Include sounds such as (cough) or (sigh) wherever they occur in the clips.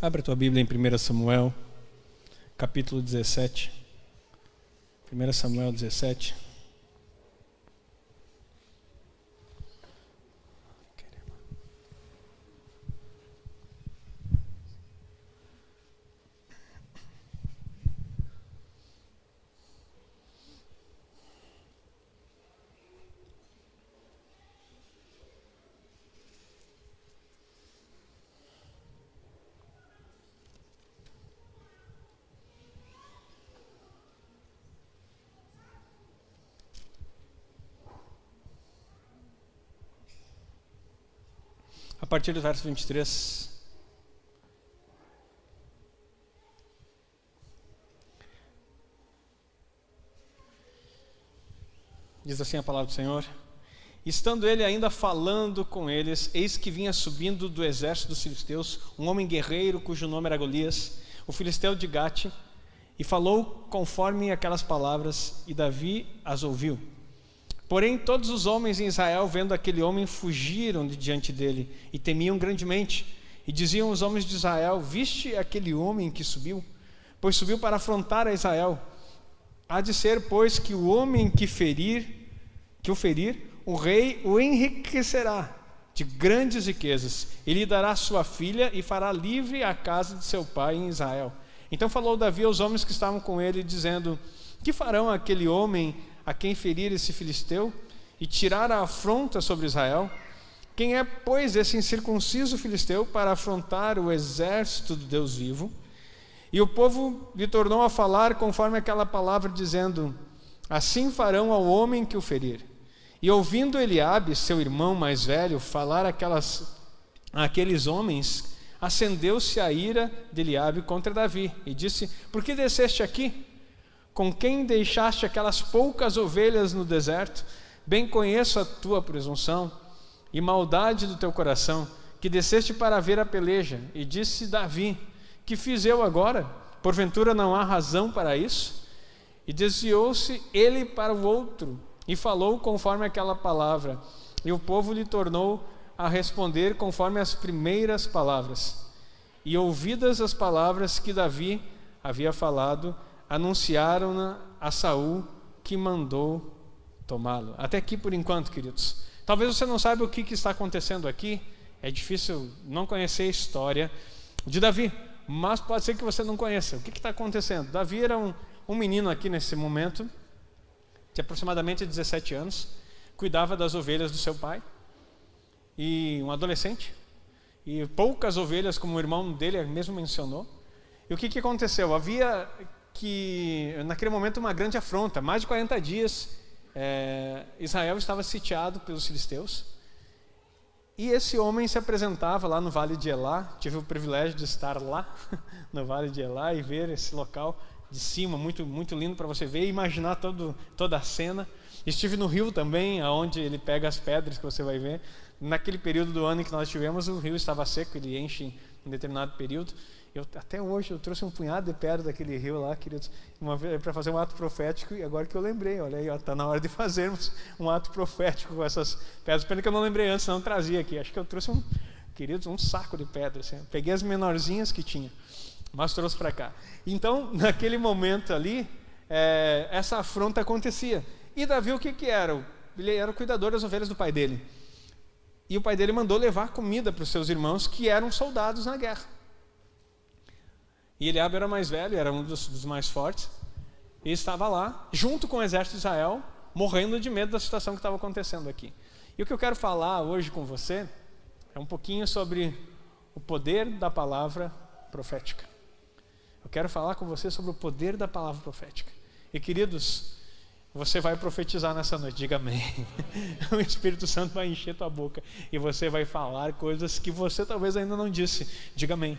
Abra a tua Bíblia em 1 Samuel, capítulo 17. 1 Samuel 17. Partir do verso 23. Diz assim a palavra do Senhor. Estando ele ainda falando com eles, eis que vinha subindo do exército dos filisteus um homem guerreiro cujo nome era Golias, o filisteu de Gate, e falou conforme aquelas palavras, e Davi as ouviu. Porém, todos os homens em Israel, vendo aquele homem, fugiram de diante dele e temiam grandemente. E diziam os homens de Israel: Viste aquele homem que subiu? Pois subiu para afrontar a Israel. Há de ser, pois, que o homem que ferir, que o ferir, o rei o enriquecerá de grandes riquezas. E lhe dará sua filha e fará livre a casa de seu pai em Israel. Então falou Davi aos homens que estavam com ele, dizendo: Que farão aquele homem a quem ferir esse filisteu e tirar a afronta sobre Israel? Quem é, pois, esse incircunciso filisteu para afrontar o exército do Deus vivo? E o povo lhe tornou a falar conforme aquela palavra, dizendo: Assim farão ao homem que o ferir. E ouvindo Eliabe, seu irmão mais velho, falar aquelas, aqueles homens, acendeu-se a ira de Eliabe contra Davi e disse: Por que desceste aqui? Com quem deixaste aquelas poucas ovelhas no deserto, bem conheço a tua presunção e maldade do teu coração, que desceste para ver a peleja. E disse Davi: Que fiz eu agora? Porventura não há razão para isso? E desviou-se ele para o outro e falou conforme aquela palavra. E o povo lhe tornou a responder conforme as primeiras palavras. E ouvidas as palavras que Davi havia falado, anunciaram a Saul que mandou tomá-lo. Até aqui por enquanto, queridos. Talvez você não saiba o que, está acontecendo aqui. É difícil não conhecer a história de Davi, mas pode ser que você não conheça. O que está acontecendo? Davi era um, um menino aqui nesse momento, de aproximadamente 17 anos, cuidava das ovelhas do seu pai, e um adolescente, e poucas ovelhas, como o irmão dele mesmo mencionou. E o que, que aconteceu? Havia que naquele momento uma grande afronta. Mais de 40 dias é, Israel estava sitiado pelos filisteus. E esse homem se apresentava lá no Vale de Elá. Tive o privilégio de estar lá (laughs) no Vale de Elá e ver esse local de cima, muito muito lindo para você ver e imaginar todo, toda a cena. Estive no rio também, aonde ele pega as pedras que você vai ver. Naquele período do ano em que nós tivemos, o rio estava seco, ele enche em determinado período. Eu, até hoje eu trouxe um punhado de pedras daquele rio lá, queridos, para fazer um ato profético, e agora que eu lembrei, olha aí, está na hora de (laughs) fazermos um ato profético com essas pedras. Pena que eu não lembrei antes, não trazia aqui. Acho que eu trouxe um, queridos, um saco de pedras. Assim. Peguei as menorzinhas que tinha, mas trouxe para cá. Então, (laughs) naquele momento ali, é, essa afronta acontecia. E Davi, o que, que era? Ele era o cuidador das ovelhas do pai dele. E o pai dele mandou levar comida para os seus irmãos que eram soldados na guerra. E Eliabe era mais velho, era um dos, dos mais fortes, e estava lá, junto com o exército de Israel, morrendo de medo da situação que estava acontecendo aqui. E o que eu quero falar hoje com você é um pouquinho sobre o poder da palavra profética. Eu quero falar com você sobre o poder da palavra profética. E queridos, você vai profetizar nessa noite, diga amém. (laughs) o Espírito Santo vai encher tua boca e você vai falar coisas que você talvez ainda não disse, diga amém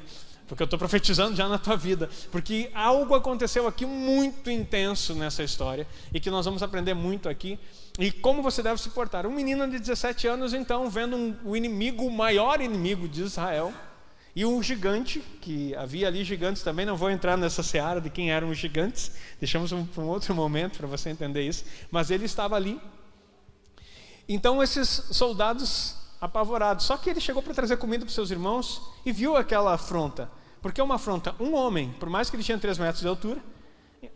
porque eu estou profetizando já na tua vida, porque algo aconteceu aqui muito intenso nessa história e que nós vamos aprender muito aqui. E como você deve se portar? Um menino de 17 anos, então, vendo um, o inimigo, o maior inimigo de Israel, e um gigante, que havia ali gigantes também, não vou entrar nessa seara de quem eram os gigantes, deixamos para um outro momento para você entender isso, mas ele estava ali. Então, esses soldados apavorados, só que ele chegou para trazer comida para os seus irmãos e viu aquela afronta. Porque uma afronta um homem, por mais que ele tinha três metros de altura,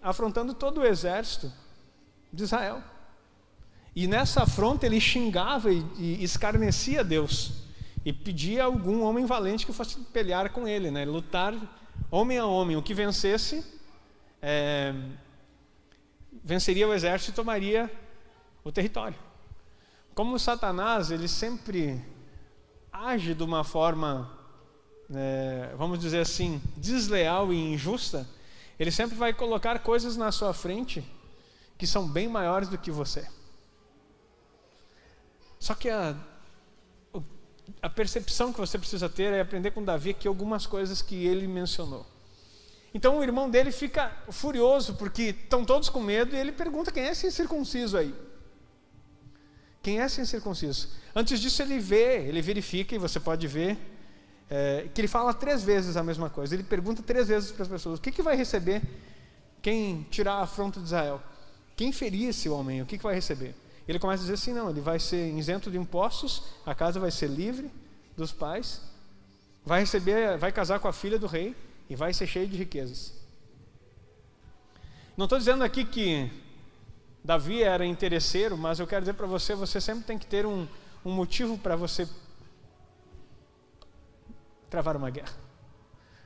afrontando todo o exército de Israel. E nessa afronta ele xingava e, e escarnecia Deus. E pedia a algum homem valente que fosse pelear com ele, né? lutar homem a homem. O que vencesse, é, venceria o exército e tomaria o território. Como Satanás, ele sempre age de uma forma, é, vamos dizer assim, desleal e injusta, ele sempre vai colocar coisas na sua frente que são bem maiores do que você. Só que a, a percepção que você precisa ter é aprender com Davi aqui algumas coisas que ele mencionou. Então o irmão dele fica furioso porque estão todos com medo e ele pergunta quem é esse circunciso aí. Quem é esse incircunciso? Antes disso ele vê, ele verifica e você pode ver é, que ele fala três vezes a mesma coisa. Ele pergunta três vezes para as pessoas: o que, que vai receber quem tirar a afronta de Israel? Quem ferir esse homem? O que, que vai receber? Ele começa a dizer assim: não, ele vai ser isento de impostos, a casa vai ser livre dos pais, vai receber, vai casar com a filha do rei e vai ser cheio de riquezas. Não estou dizendo aqui que Davi era interesseiro, mas eu quero dizer para você: você sempre tem que ter um, um motivo para você travar uma guerra.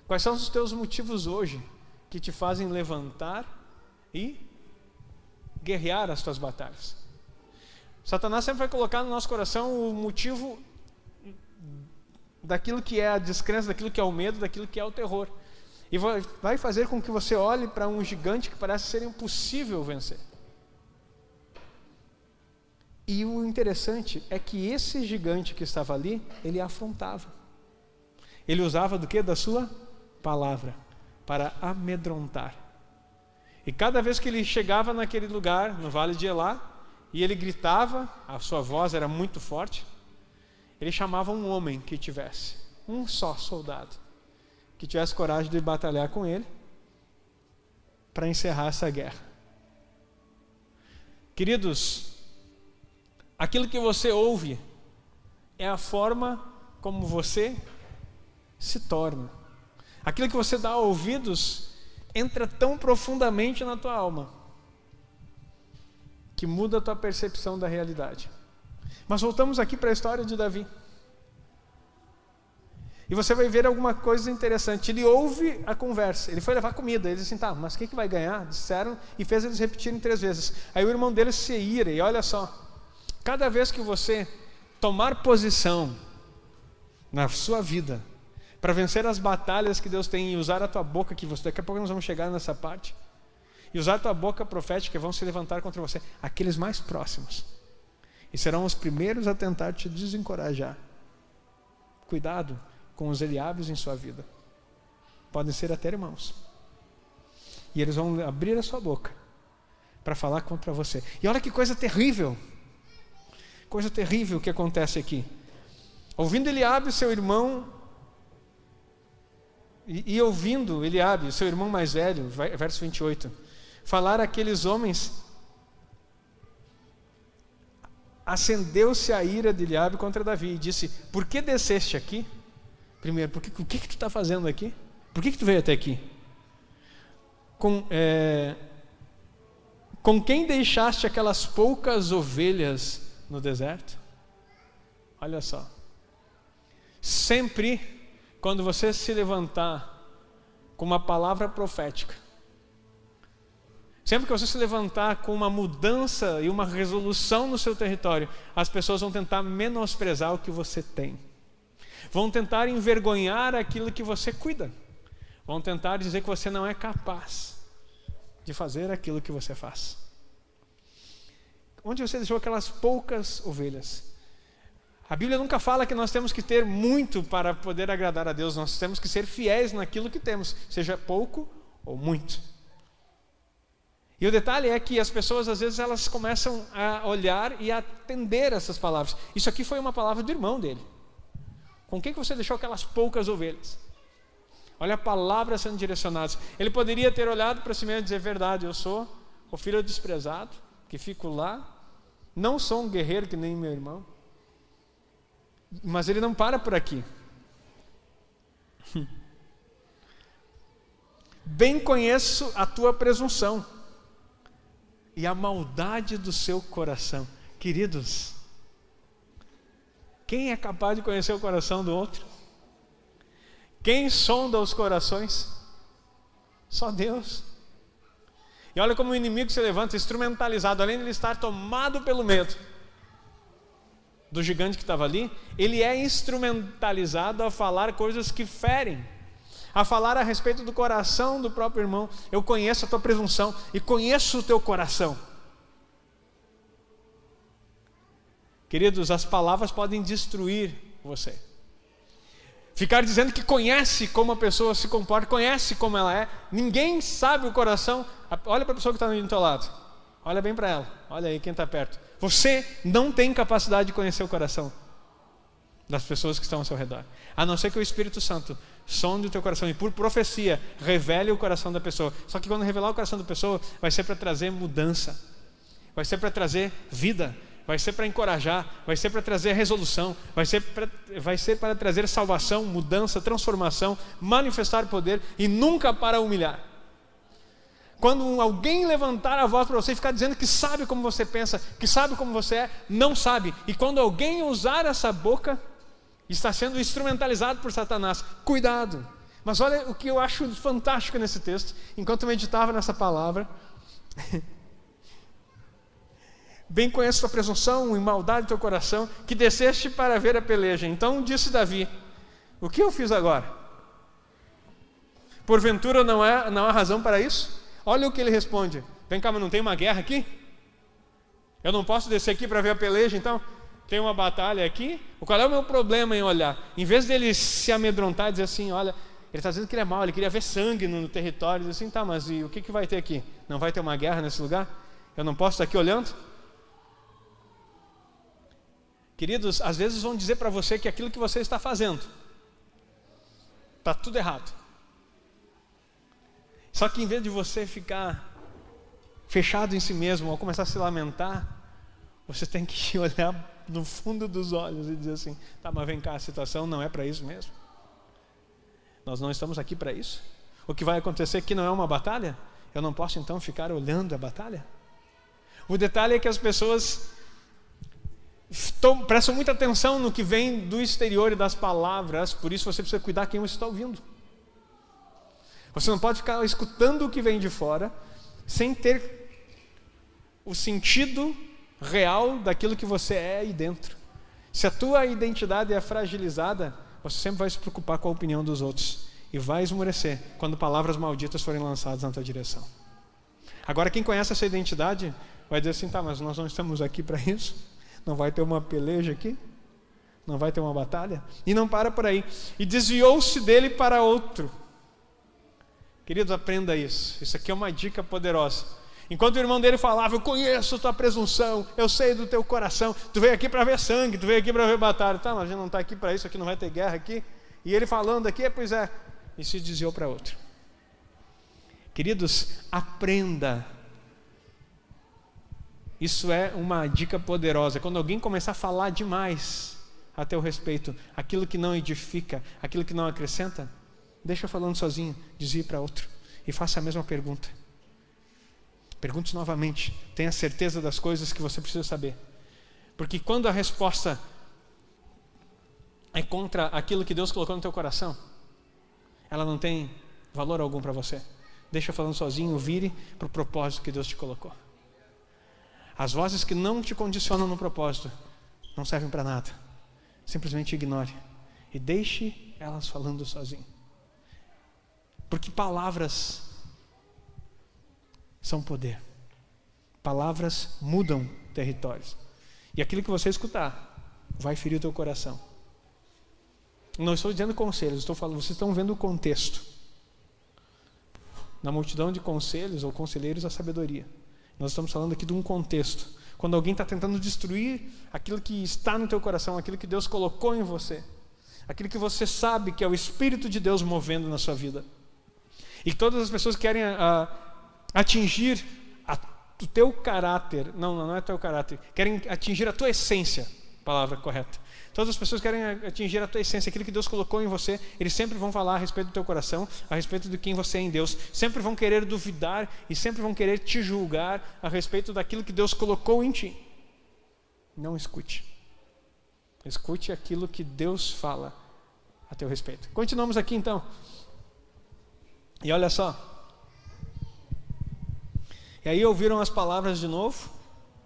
Quais são os teus motivos hoje que te fazem levantar e guerrear as tuas batalhas? Satanás sempre vai colocar no nosso coração o motivo daquilo que é a descrença, daquilo que é o medo, daquilo que é o terror. E vai fazer com que você olhe para um gigante que parece ser impossível vencer. E o interessante é que esse gigante que estava ali, ele afrontava. Ele usava do que? Da sua palavra para amedrontar. E cada vez que ele chegava naquele lugar, no vale de Elá, e ele gritava, a sua voz era muito forte. Ele chamava um homem que tivesse, um só soldado, que tivesse coragem de batalhar com ele para encerrar essa guerra. Queridos, aquilo que você ouve é a forma como você se torna. Aquilo que você dá ouvidos entra tão profundamente na tua alma que muda a tua percepção da realidade. Mas voltamos aqui para a história de Davi. E você vai ver alguma coisa interessante. Ele ouve a conversa, ele foi levar comida. Ele disse assim: tá, mas quem que vai ganhar? Disseram e fez eles repetirem três vezes. Aí o irmão dele se ira, e olha só: cada vez que você tomar posição na sua vida para vencer as batalhas que Deus tem e usar a tua boca, que você, daqui a pouco nós vamos chegar nessa parte e usar tua boca profética vão se levantar contra você, aqueles mais próximos. E serão os primeiros a tentar te desencorajar. Cuidado com os Eliabes em sua vida. Podem ser até irmãos. E eles vão abrir a sua boca para falar contra você. E olha que coisa terrível. Coisa terrível que acontece aqui. Ouvindo Eliabe, seu irmão, e, e ouvindo Eliabe, seu irmão mais velho, verso 28, falar aqueles homens, acendeu-se a ira de Eliabe contra Davi e disse: Por que desceste aqui? Primeiro, porque, o que, que tu está fazendo aqui? Por que, que tu veio até aqui? Com, é, com quem deixaste aquelas poucas ovelhas no deserto? Olha só. Sempre quando você se levantar com uma palavra profética, Sempre que você se levantar com uma mudança e uma resolução no seu território, as pessoas vão tentar menosprezar o que você tem. Vão tentar envergonhar aquilo que você cuida. Vão tentar dizer que você não é capaz de fazer aquilo que você faz. Onde você deixou aquelas poucas ovelhas? A Bíblia nunca fala que nós temos que ter muito para poder agradar a Deus, nós temos que ser fiéis naquilo que temos, seja pouco ou muito. E o detalhe é que as pessoas às vezes elas começam a olhar e a atender essas palavras. Isso aqui foi uma palavra do irmão dele. Com quem que você deixou aquelas poucas ovelhas? Olha a palavra sendo direcionada. Ele poderia ter olhado para si mesmo e dizer: verdade, eu sou o filho desprezado, que fico lá, não sou um guerreiro que nem meu irmão. Mas ele não para por aqui. Bem conheço a tua presunção e a maldade do seu coração. Queridos, quem é capaz de conhecer o coração do outro? Quem sonda os corações? Só Deus. E olha como o inimigo se levanta instrumentalizado, além de ele estar tomado pelo medo do gigante que estava ali, ele é instrumentalizado a falar coisas que ferem, a falar a respeito do coração do próprio irmão. Eu conheço a tua presunção e conheço o teu coração. Queridos, as palavras podem destruir você. Ficar dizendo que conhece como a pessoa se comporta, conhece como ela é, ninguém sabe o coração. Olha para a pessoa que está do teu lado, olha bem para ela, olha aí quem está perto. Você não tem capacidade de conhecer o coração das pessoas que estão ao seu redor, a não ser que o Espírito Santo sonde o teu coração e por profecia revele o coração da pessoa. Só que quando revelar o coração da pessoa, vai ser para trazer mudança, vai ser para trazer vida, vai ser para encorajar, vai ser para trazer resolução, vai ser, vai ser para trazer salvação, mudança, transformação, manifestar poder e nunca para humilhar. Quando alguém levantar a voz para você e ficar dizendo que sabe como você pensa, que sabe como você é, não sabe. E quando alguém usar essa boca, está sendo instrumentalizado por Satanás. Cuidado. Mas olha o que eu acho fantástico nesse texto, enquanto eu meditava nessa palavra. (laughs) Bem conheço tua presunção e maldade do teu coração, que desceste para ver a peleja. Então disse Davi: O que eu fiz agora? Porventura não há, não há razão para isso? Olha o que ele responde: Vem cá, mas não tem uma guerra aqui? Eu não posso descer aqui para ver a peleja, então? Tem uma batalha aqui? Qual é o meu problema em olhar? Em vez dele se amedrontar e dizer assim: Olha, ele está dizendo que ele é mau, ele queria ver sangue no território. Diz assim: Tá, mas e o que, que vai ter aqui? Não vai ter uma guerra nesse lugar? Eu não posso estar aqui olhando? Queridos, às vezes vão dizer para você que aquilo que você está fazendo está tudo errado. Só que em vez de você ficar fechado em si mesmo ou começar a se lamentar, você tem que (laughs) olhar no fundo dos olhos e dizer assim: tá, mas vem cá, a situação não é para isso mesmo. Nós não estamos aqui para isso. O que vai acontecer aqui não é uma batalha? Eu não posso então ficar olhando a batalha? O detalhe é que as pessoas prestam muita atenção no que vem do exterior e das palavras, por isso você precisa cuidar quem você está ouvindo. Você não pode ficar escutando o que vem de fora sem ter o sentido real daquilo que você é aí dentro. Se a tua identidade é fragilizada, você sempre vai se preocupar com a opinião dos outros e vai esmorecer quando palavras malditas forem lançadas na tua direção. Agora, quem conhece essa identidade vai dizer assim: tá, mas nós não estamos aqui para isso. Não vai ter uma peleja aqui? Não vai ter uma batalha? E não para por aí. E desviou-se dele para outro. Queridos, aprenda isso. Isso aqui é uma dica poderosa. Enquanto o irmão dele falava, eu conheço tua presunção, eu sei do teu coração, tu veio aqui para ver sangue, tu veio aqui para ver batalha. Tá, mas a gente não está aqui para isso, aqui não vai ter guerra aqui. E ele falando aqui, pois é, e se desviou para outro. Queridos, aprenda isso é uma dica poderosa. Quando alguém começar a falar demais a teu respeito, aquilo que não edifica, aquilo que não acrescenta, deixa falando sozinho, desvie para outro e faça a mesma pergunta. Pergunte novamente, tenha certeza das coisas que você precisa saber. Porque quando a resposta é contra aquilo que Deus colocou no teu coração, ela não tem valor algum para você. Deixa falando sozinho, vire para o propósito que Deus te colocou. As vozes que não te condicionam no propósito não servem para nada. Simplesmente ignore e deixe elas falando sozinho. Porque palavras são poder. Palavras mudam territórios. E aquilo que você escutar vai ferir o teu coração. Não estou dizendo conselhos, estou falando, vocês estão vendo o contexto. Na multidão de conselhos ou conselheiros, a sabedoria. Nós estamos falando aqui de um contexto. Quando alguém está tentando destruir aquilo que está no teu coração, aquilo que Deus colocou em você, aquilo que você sabe que é o Espírito de Deus movendo na sua vida. E todas as pessoas querem a, ah, atingir a, o teu caráter, não, não é teu caráter, querem atingir a tua essência. palavra correta. Todas as pessoas querem atingir a tua essência, aquilo que Deus colocou em você, eles sempre vão falar a respeito do teu coração, a respeito de quem você é em Deus, sempre vão querer duvidar e sempre vão querer te julgar a respeito daquilo que Deus colocou em ti. Não escute. Escute aquilo que Deus fala a teu respeito. Continuamos aqui então. E olha só. E aí ouviram as palavras de novo.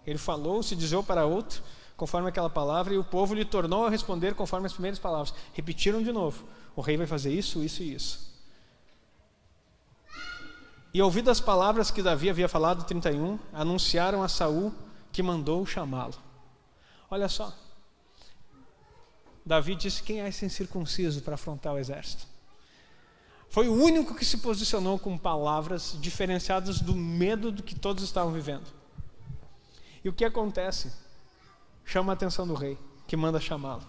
Ele falou, se dizou para outro, conforme aquela palavra, e o povo lhe tornou a responder conforme as primeiras palavras. Repetiram de novo: o rei vai fazer isso, isso e isso. E ouvidas as palavras que Davi havia falado, 31, anunciaram a Saul que mandou chamá-lo. Olha só. Davi disse: Quem é esse incircunciso para afrontar o exército? Foi o único que se posicionou com palavras diferenciadas do medo do que todos estavam vivendo. E o que acontece? Chama a atenção do rei, que manda chamá-lo.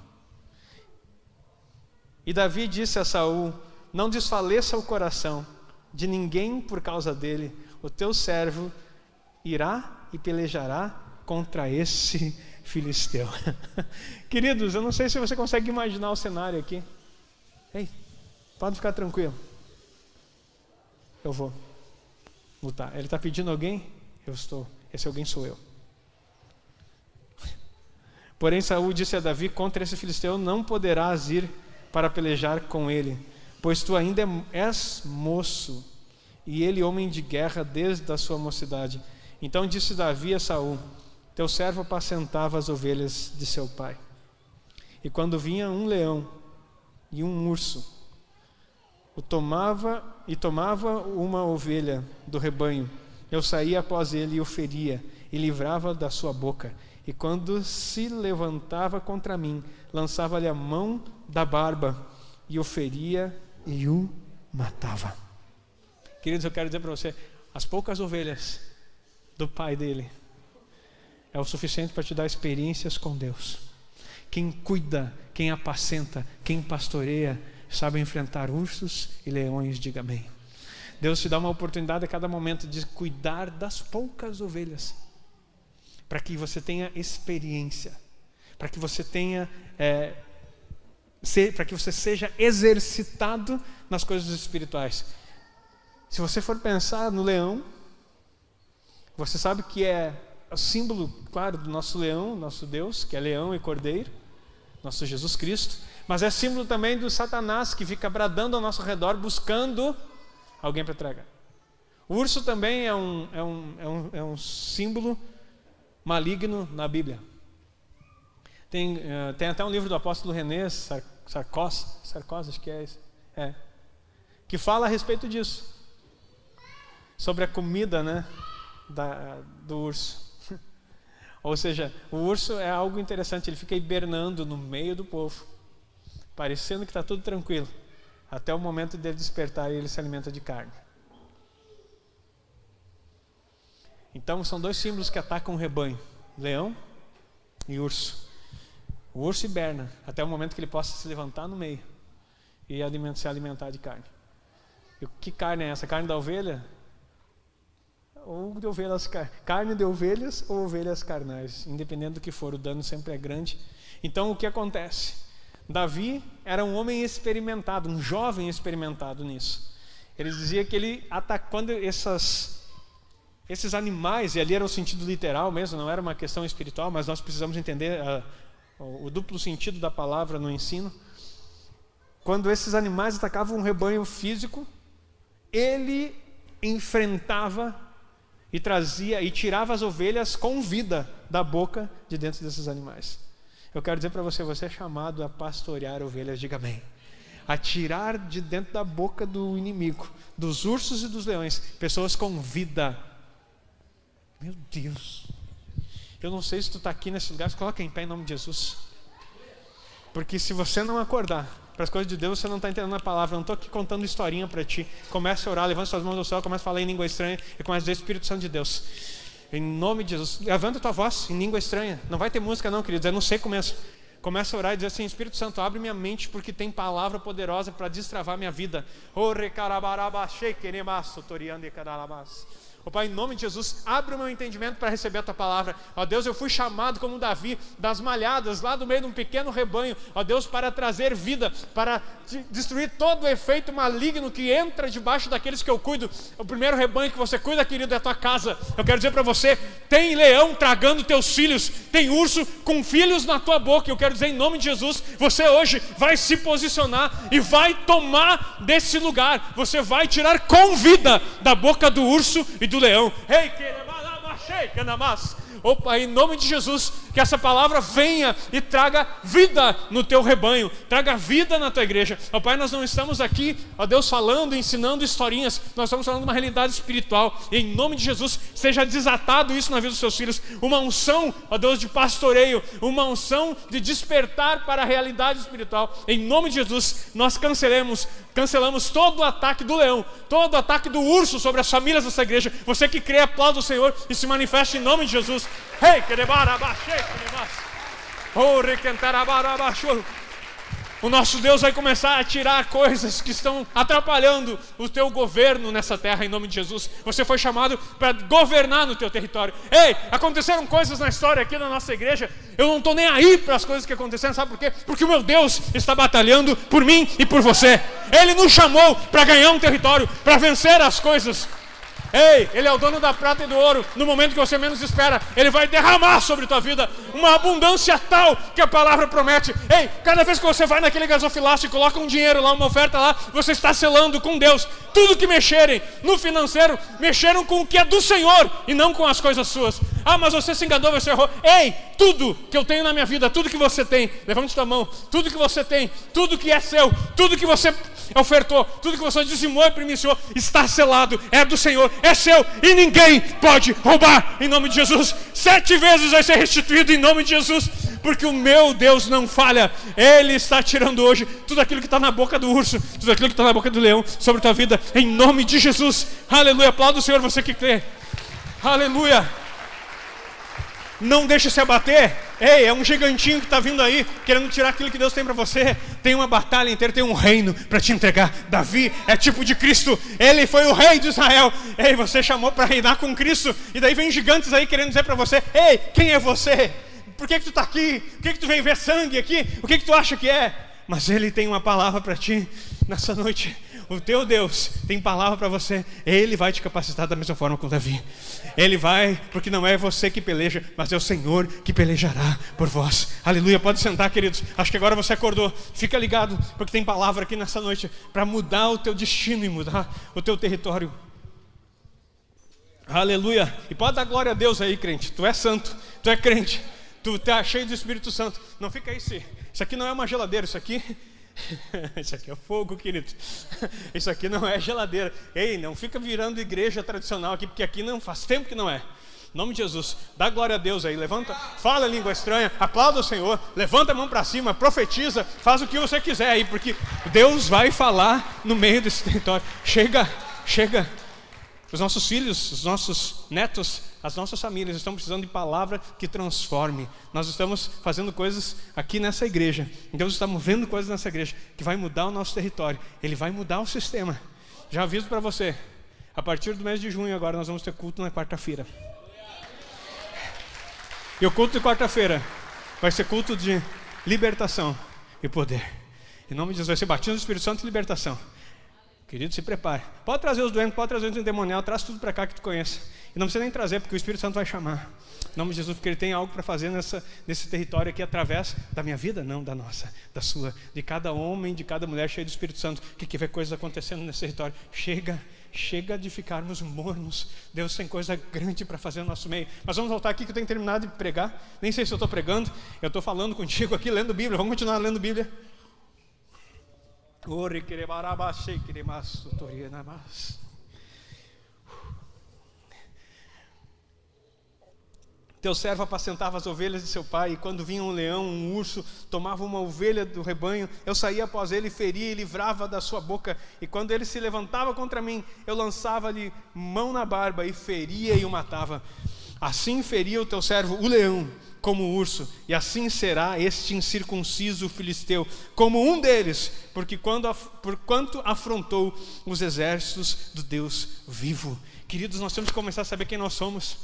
E Davi disse a Saul: Não desfaleça o coração de ninguém por causa dele. O teu servo irá e pelejará contra esse (laughs) filisteu. (laughs) Queridos, eu não sei se você consegue imaginar o cenário aqui. Ei, pode ficar tranquilo eu vou lutar. Ele está pedindo alguém? Eu estou. Esse alguém sou eu. Porém, Saul disse a Davi: Contra esse filisteu não poderás ir para pelejar com ele, pois tu ainda és moço, e ele homem de guerra desde a sua mocidade. Então disse Davi a Saul: Teu servo apacentava as ovelhas de seu pai. E quando vinha um leão e um urso, o tomava e tomava uma ovelha do rebanho. Eu saía após ele e o feria e livrava da sua boca. E quando se levantava contra mim, lançava-lhe a mão da barba e o feria e o matava. Queridos, eu quero dizer para você, as poucas ovelhas do pai dele é o suficiente para te dar experiências com Deus. Quem cuida, quem apacenta, quem pastoreia, sabe enfrentar ursos e leões, diga amém. Deus te dá uma oportunidade a cada momento de cuidar das poucas ovelhas, para que você tenha experiência, para que você tenha, é, para que você seja exercitado nas coisas espirituais. Se você for pensar no leão, você sabe que é o símbolo, claro, do nosso leão, nosso Deus, que é leão e cordeiro, nosso Jesus Cristo mas é símbolo também do Satanás que fica bradando ao nosso redor buscando alguém para tragar. O urso também é um, é um, é um, é um símbolo maligno na Bíblia. Tem, uh, tem até um livro do apóstolo René Sarkozy, Sarkozy acho que é esse, é, que fala a respeito disso, sobre a comida né, da, do urso. (laughs) Ou seja, o urso é algo interessante, ele fica hibernando no meio do povo parecendo que está tudo tranquilo, até o momento dele despertar e ele se alimenta de carne. Então são dois símbolos que atacam o rebanho: leão e urso. O urso hiberna até o momento que ele possa se levantar no meio e se alimentar de carne. E que carne é essa? Carne da ovelha? Ou de ovelhas, carne de ovelhas ou ovelhas carnais, independente do que for, o dano sempre é grande. Então o que acontece? Davi era um homem experimentado, um jovem experimentado nisso. Ele dizia que ele atacando essas, esses animais, e ali era o sentido literal mesmo, não era uma questão espiritual, mas nós precisamos entender a, o, o duplo sentido da palavra no ensino. Quando esses animais atacavam um rebanho físico, ele enfrentava e trazia e tirava as ovelhas com vida da boca de dentro desses animais. Eu quero dizer para você, você é chamado a pastorear ovelhas, diga amém. A tirar de dentro da boca do inimigo, dos ursos e dos leões, pessoas com vida. Meu Deus. Eu não sei se tu está aqui nesse lugar, coloca em pé em nome de Jesus. Porque se você não acordar para as coisas de Deus, você não está entendendo a palavra. Eu não estou aqui contando historinha para ti. Comece a orar, levanta suas mãos ao céu, comece a falar em língua estranha e comece a dizer Espírito Santo de Deus. Em nome de Jesus. Levanta tua voz em língua estranha. Não vai ter música, não, queridos. Eu não sei começa. Começa a orar e dizer assim: Espírito Santo, abre minha mente, porque tem palavra poderosa para destravar minha vida. Ó Pai, em nome de Jesus, abre o meu entendimento para receber a tua palavra. Ó Deus, eu fui chamado como Davi das malhadas, lá do meio de um pequeno rebanho. Ó Deus, para trazer vida, para destruir todo o efeito maligno que entra debaixo daqueles que eu cuido. O primeiro rebanho que você cuida, querido, é a tua casa. Eu quero dizer para você: tem leão tragando teus filhos, tem urso com filhos na tua boca. Eu quero dizer em nome de Jesus, você hoje vai se posicionar e vai tomar desse lugar. Você vai tirar com vida da boca do urso e do leão. Ei, Opa, em nome de Jesus, que essa palavra venha e traga vida no teu rebanho, traga vida na tua igreja. Ó Pai, nós não estamos aqui, ó Deus, falando, ensinando historinhas, nós estamos falando de uma realidade espiritual. Em nome de Jesus, seja desatado isso na vida dos seus filhos, uma unção, ó Deus, de pastoreio, uma unção de despertar para a realidade espiritual. Em nome de Jesus, nós cancelemos, cancelamos todo o ataque do leão, todo o ataque do urso sobre as famílias dessa igreja. Você que crê, aplauda o Senhor e se manifeste em nome de Jesus. Hey, que o nosso Deus vai começar a tirar coisas que estão atrapalhando o teu governo nessa terra, em nome de Jesus. Você foi chamado para governar no teu território. Ei, aconteceram coisas na história aqui na nossa igreja. Eu não estou nem aí para as coisas que aconteceram, sabe por quê? Porque o meu Deus está batalhando por mim e por você. Ele nos chamou para ganhar um território, para vencer as coisas Ei, Ele é o dono da prata e do ouro. No momento que você menos espera, Ele vai derramar sobre tua vida uma abundância tal que a palavra promete. Ei, cada vez que você vai naquele gasofilácio e coloca um dinheiro lá, uma oferta lá, você está selando com Deus. Tudo que mexerem no financeiro, mexeram com o que é do Senhor e não com as coisas suas. Ah, mas você se enganou, você errou. Ei, tudo que eu tenho na minha vida, tudo que você tem, levante sua mão, tudo que você tem, tudo que é seu, tudo que você ofertou, tudo que você dizimou e primiciou, está selado, é do Senhor, é seu e ninguém pode roubar em nome de Jesus. Sete vezes vai ser restituído em nome de Jesus, porque o meu Deus não falha, Ele está tirando hoje tudo aquilo que está na boca do urso, tudo aquilo que está na boca do leão sobre a tua vida, em nome de Jesus. Aleluia. Aplauda o Senhor, você que crê. Aleluia não deixe se abater. Ei, é um gigantinho que está vindo aí, querendo tirar aquilo que Deus tem para você. Tem uma batalha inteira, tem um reino para te entregar. Davi é tipo de Cristo, ele foi o rei de Israel. Ei, você chamou para reinar com Cristo, e daí vem gigantes aí querendo dizer para você: Ei, quem é você? Por que, que tu está aqui? Por que, que tu vem ver sangue aqui? O que, que tu acha que é? Mas ele tem uma palavra para ti nessa noite o teu Deus tem palavra para você, Ele vai te capacitar da mesma forma com Davi. Ele vai, porque não é você que peleja, mas é o Senhor que pelejará por vós. Aleluia. Pode sentar, queridos. Acho que agora você acordou. Fica ligado, porque tem palavra aqui nessa noite para mudar o teu destino e mudar o teu território. Aleluia. E pode dar glória a Deus aí, crente. Tu é santo, tu é crente, tu está cheio do Espírito Santo. Não fica aí, se. Isso aqui não é uma geladeira, isso aqui (laughs) Isso aqui é fogo, querido. (laughs) Isso aqui não é geladeira. Ei, não fica virando igreja tradicional aqui, porque aqui não faz tempo que não é. Em nome de Jesus, dá glória a Deus aí, levanta, fala língua estranha, aplauda o Senhor, levanta a mão para cima, profetiza, faz o que você quiser aí, porque Deus vai falar no meio desse território. Chega, chega. Os nossos filhos, os nossos netos as nossas famílias estão precisando de palavra que transforme. Nós estamos fazendo coisas aqui nessa igreja. Então estamos vendo coisas nessa igreja que vai mudar o nosso território. Ele vai mudar o sistema. Já aviso para você. A partir do mês de junho agora nós vamos ter culto na quarta-feira. E o culto de quarta-feira vai ser culto de libertação e poder. Em nome de Jesus vai ser batismo do Espírito Santo e libertação. Querido, se prepare. Pode trazer os doentes, pode trazer os endemoniados, traz tudo para cá que tu conheça. E não precisa nem trazer, porque o Espírito Santo vai chamar. Em nome de Jesus, porque Ele tem algo para fazer nessa, nesse território aqui através da minha vida, não da nossa, da sua, de cada homem, de cada mulher cheia do Espírito Santo, que, que vê coisas acontecendo nesse território. Chega, chega de ficarmos mornos. Deus tem coisa grande para fazer no nosso meio. Mas vamos voltar aqui que eu tenho terminado de pregar. Nem sei se eu estou pregando, eu estou falando contigo aqui, lendo Bíblia. Vamos continuar lendo Bíblia. Que Teu servo apacentava as ovelhas de seu pai, e quando vinha um leão, um urso, tomava uma ovelha do rebanho, eu saía após ele, feria e livrava da sua boca. E quando ele se levantava contra mim, eu lançava-lhe mão na barba e feria e o matava. Assim feria o teu servo o leão como urso, e assim será este incircunciso filisteu, como um deles, porque quando, por quanto afrontou os exércitos do Deus vivo. Queridos, nós temos que começar a saber quem nós somos.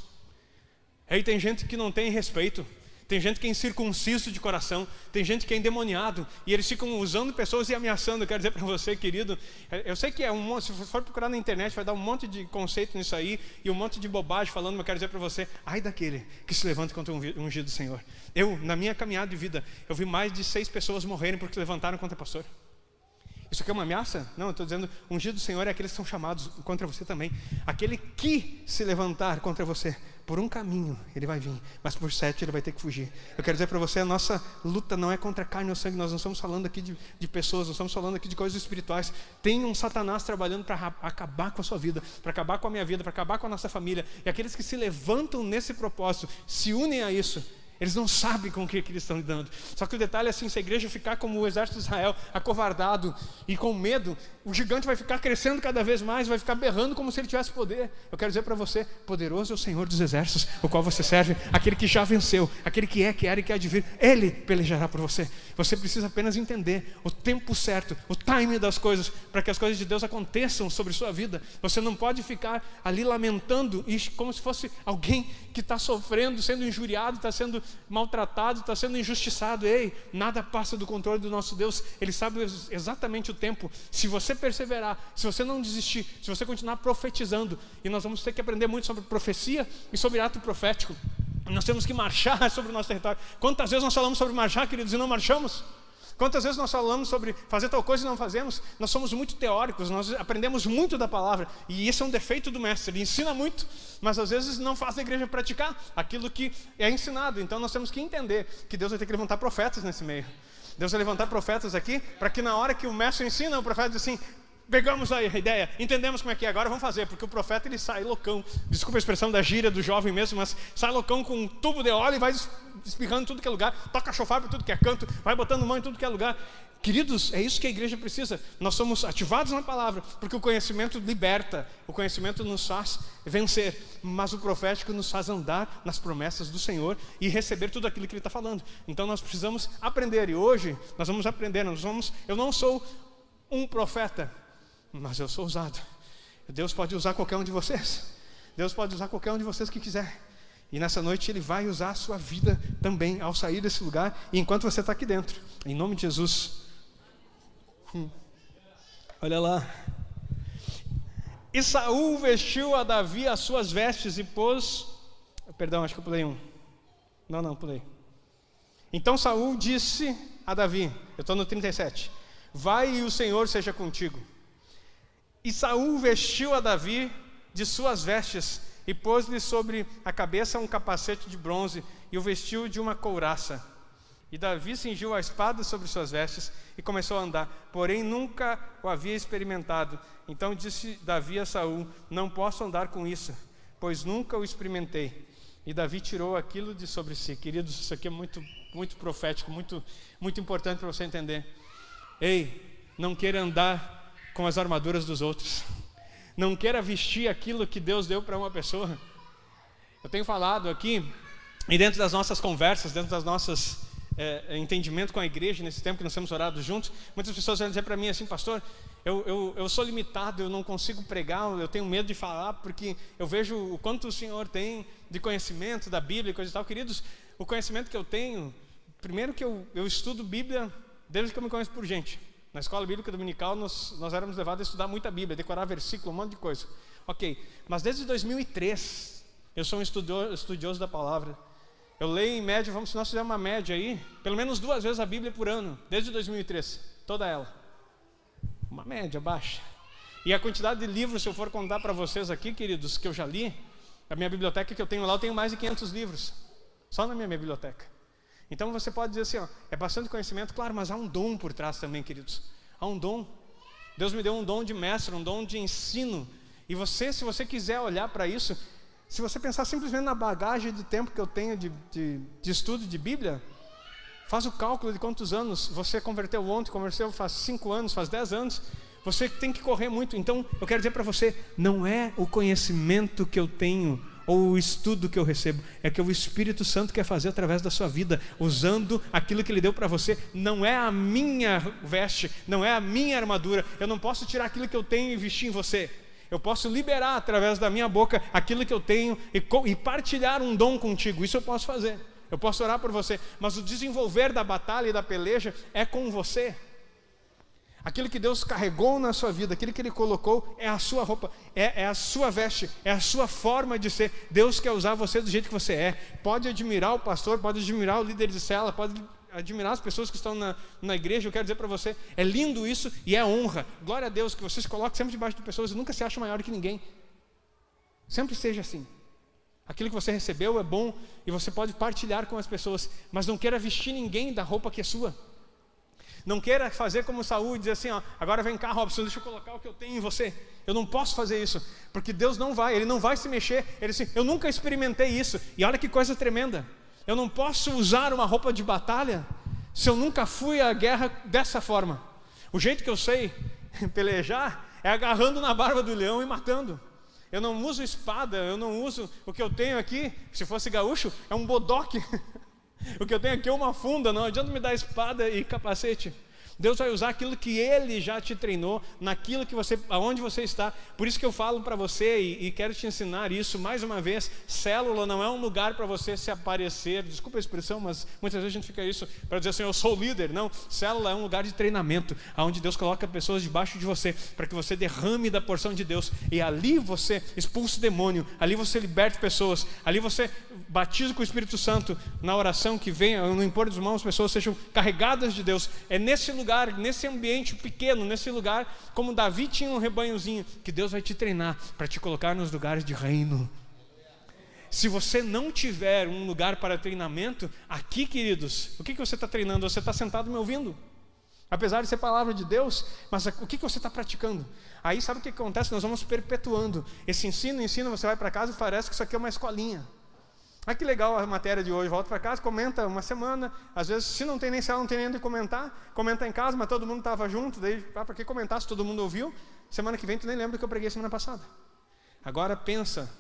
Aí tem gente que não tem respeito, tem gente que é incircunciso de coração, tem gente que é endemoniado, e eles ficam usando pessoas e ameaçando. Eu quero dizer para você, querido, eu sei que é um monte, se for procurar na internet, vai dar um monte de conceito nisso aí, e um monte de bobagem falando, mas eu quero dizer para você, ai daquele que se levanta contra um ungido do Senhor. Eu, na minha caminhada de vida, eu vi mais de seis pessoas morrerem porque se levantaram contra o pastor. Isso aqui é uma ameaça? Não, eu estou dizendo, ungido do Senhor é aqueles que são chamados contra você também. Aquele que se levantar contra você por um caminho ele vai vir, mas por sete ele vai ter que fugir. Eu quero dizer para você, a nossa luta não é contra carne ou sangue, nós não estamos falando aqui de, de pessoas, nós estamos falando aqui de coisas espirituais. Tem um Satanás trabalhando para acabar com a sua vida, para acabar com a minha vida, para acabar com a nossa família. E aqueles que se levantam nesse propósito, se unem a isso, eles não sabem com o que, que eles estão lidando. Só que o detalhe é assim: se a igreja ficar como o exército de Israel, acovardado e com medo, o gigante vai ficar crescendo cada vez mais, vai ficar berrando como se ele tivesse poder. Eu quero dizer para você: poderoso é o Senhor dos exércitos, o qual você serve, aquele que já venceu, aquele que é, que era e que há de vir, ele pelejará por você. Você precisa apenas entender o tempo certo, o time das coisas, para que as coisas de Deus aconteçam sobre sua vida. Você não pode ficar ali lamentando, como se fosse alguém que está sofrendo, sendo injuriado, está sendo maltratado, está sendo injustiçado. Ei, nada passa do controle do nosso Deus. Ele sabe exatamente o tempo. Se você perseverar, se você não desistir, se você continuar profetizando, e nós vamos ter que aprender muito sobre profecia e sobre ato profético. Nós temos que marchar (laughs) sobre o nosso território. Quantas vezes nós falamos sobre marchar, queridos, e não marchamos? Quantas vezes nós falamos sobre fazer tal coisa e não fazemos? Nós somos muito teóricos, nós aprendemos muito da palavra. E isso é um defeito do mestre. Ele ensina muito, mas às vezes não faz a igreja praticar aquilo que é ensinado. Então nós temos que entender que Deus vai ter que levantar profetas nesse meio. Deus vai levantar profetas aqui, para que na hora que o mestre ensina, o profeta diz assim: pegamos a ideia, entendemos como é que é, agora vamos fazer, porque o profeta ele sai loucão, desculpa a expressão da gíria do jovem mesmo, mas sai loucão com um tubo de óleo e vai espirrando tudo que é lugar, toca chofar para tudo que é canto, vai botando mão em tudo que é lugar. Queridos, é isso que a igreja precisa. Nós somos ativados na palavra, porque o conhecimento liberta, o conhecimento nos faz vencer, mas o profético nos faz andar nas promessas do Senhor e receber tudo aquilo que Ele está falando. Então nós precisamos aprender, e hoje nós vamos aprender. Nós vamos, eu não sou um profeta, mas eu sou usado. Deus pode usar qualquer um de vocês. Deus pode usar qualquer um de vocês que quiser. E nessa noite Ele vai usar a sua vida também ao sair desse lugar e enquanto você está aqui dentro. Em nome de Jesus. Hum. Olha lá. E Saul vestiu a Davi as suas vestes e pôs. Perdão, acho que eu pulei um. Não, não, pulei. Então Saul disse a Davi, eu estou no 37. Vai e o Senhor seja contigo. E Saul vestiu a Davi de suas vestes e pôs-lhe sobre a cabeça um capacete de bronze e o vestiu de uma couraça. E Davi cingiu a espada sobre suas vestes e começou a andar, porém nunca o havia experimentado. Então disse Davi a Saul: Não posso andar com isso, pois nunca o experimentei. E Davi tirou aquilo de sobre si. Queridos, isso aqui é muito, muito profético, muito, muito importante para você entender. Ei, não queira andar com as armaduras dos outros. Não queira vestir aquilo que Deus deu para uma pessoa. Eu tenho falado aqui, e dentro das nossas conversas, dentro das nossas é, entendimento com a igreja, nesse tempo que nós temos orado juntos, muitas pessoas vão dizer para mim assim, pastor, eu, eu, eu sou limitado, eu não consigo pregar, eu tenho medo de falar, porque eu vejo o quanto o Senhor tem de conhecimento da Bíblia e coisa e tal. Queridos, o conhecimento que eu tenho, primeiro que eu, eu estudo Bíblia desde que eu me conheço por gente. Na escola bíblica dominical, nós, nós éramos levados a estudar muita Bíblia, decorar versículo, um monte de coisa. Ok, mas desde 2003, eu sou um estudioso, estudioso da palavra. Eu leio em média, vamos, se nós fizermos uma média aí, pelo menos duas vezes a Bíblia por ano, desde 2003, toda ela. Uma média baixa. E a quantidade de livros, se eu for contar para vocês aqui, queridos, que eu já li, a minha biblioteca que eu tenho lá, eu tenho mais de 500 livros, só na minha biblioteca. Então você pode dizer assim, ó, é bastante conhecimento, claro, mas há um dom por trás também, queridos. Há um dom. Deus me deu um dom de mestre, um dom de ensino. E você, se você quiser olhar para isso, se você pensar simplesmente na bagagem de tempo que eu tenho de, de, de estudo de Bíblia, faz o cálculo de quantos anos você converteu ontem, converteu faz cinco anos, faz dez anos. Você tem que correr muito. Então, eu quero dizer para você, não é o conhecimento que eu tenho ou o estudo que eu recebo, é que o Espírito Santo quer fazer através da sua vida, usando aquilo que Ele deu para você. Não é a minha veste, não é a minha armadura. Eu não posso tirar aquilo que eu tenho e vestir em você. Eu posso liberar através da minha boca aquilo que eu tenho e, e partilhar um dom contigo. Isso eu posso fazer. Eu posso orar por você, mas o desenvolver da batalha e da peleja é com você. Aquilo que Deus carregou na sua vida, aquilo que Ele colocou, é a sua roupa, é, é, a sua veste, é a sua forma de ser. Deus quer usar você do jeito que você é. Pode admirar o pastor, pode admirar o líder de cela, pode admirar as pessoas que estão na, na igreja. Eu quero dizer para você, é lindo isso e é honra. Glória a Deus que você se coloque sempre debaixo de pessoas e nunca se acha maior que ninguém. Sempre seja assim. Aquilo que você recebeu é bom e você pode partilhar com as pessoas, mas não queira vestir ninguém da roupa que é sua. Não queira fazer como Saúl e dizer assim, ó, agora vem cá, Robson, deixa eu colocar o que eu tenho em você. Eu não posso fazer isso, porque Deus não vai, Ele não vai se mexer. Ele assim, eu nunca experimentei isso. E olha que coisa tremenda. Eu não posso usar uma roupa de batalha se eu nunca fui à guerra dessa forma. O jeito que eu sei (laughs) pelejar é agarrando na barba do leão e matando. Eu não uso espada, eu não uso o que eu tenho aqui, se fosse gaúcho, é um bodoque. (laughs) O que eu tenho aqui é uma funda, não adianta me dar espada e capacete. Deus vai usar aquilo que Ele já te treinou, naquilo que você, aonde você está. Por isso que eu falo para você e, e, quero te ensinar isso mais uma vez. Célula não é um lugar para você se aparecer. Desculpa a expressão, mas muitas vezes a gente fica isso para dizer assim, eu sou líder. Não, célula é um lugar de treinamento, aonde Deus coloca pessoas debaixo de você para que você derrame da porção de Deus e ali você expulse o demônio, ali você liberte pessoas, ali você batiza com o Espírito Santo na oração que venha, no impor dos mãos, as pessoas sejam carregadas de Deus. É nesse lugar lugar, nesse ambiente pequeno, nesse lugar, como Davi tinha um rebanhozinho, que Deus vai te treinar para te colocar nos lugares de reino. Se você não tiver um lugar para treinamento, aqui, queridos, o que, que você está treinando? Você está sentado me ouvindo. Apesar de ser palavra de Deus, mas o que, que você está praticando? Aí sabe o que acontece? Nós vamos perpetuando. Esse ensino, ensino, você vai para casa e parece que isso aqui é uma escolinha. Ah, que legal a matéria de hoje. Volta para casa, comenta uma semana. Às vezes, se não tem nem célula, não tem nem onde comentar. Comenta em casa, mas todo mundo estava junto. Daí, ah, para que comentar se todo mundo ouviu? Semana que vem, tu nem lembra que eu preguei semana passada. Agora, pensa.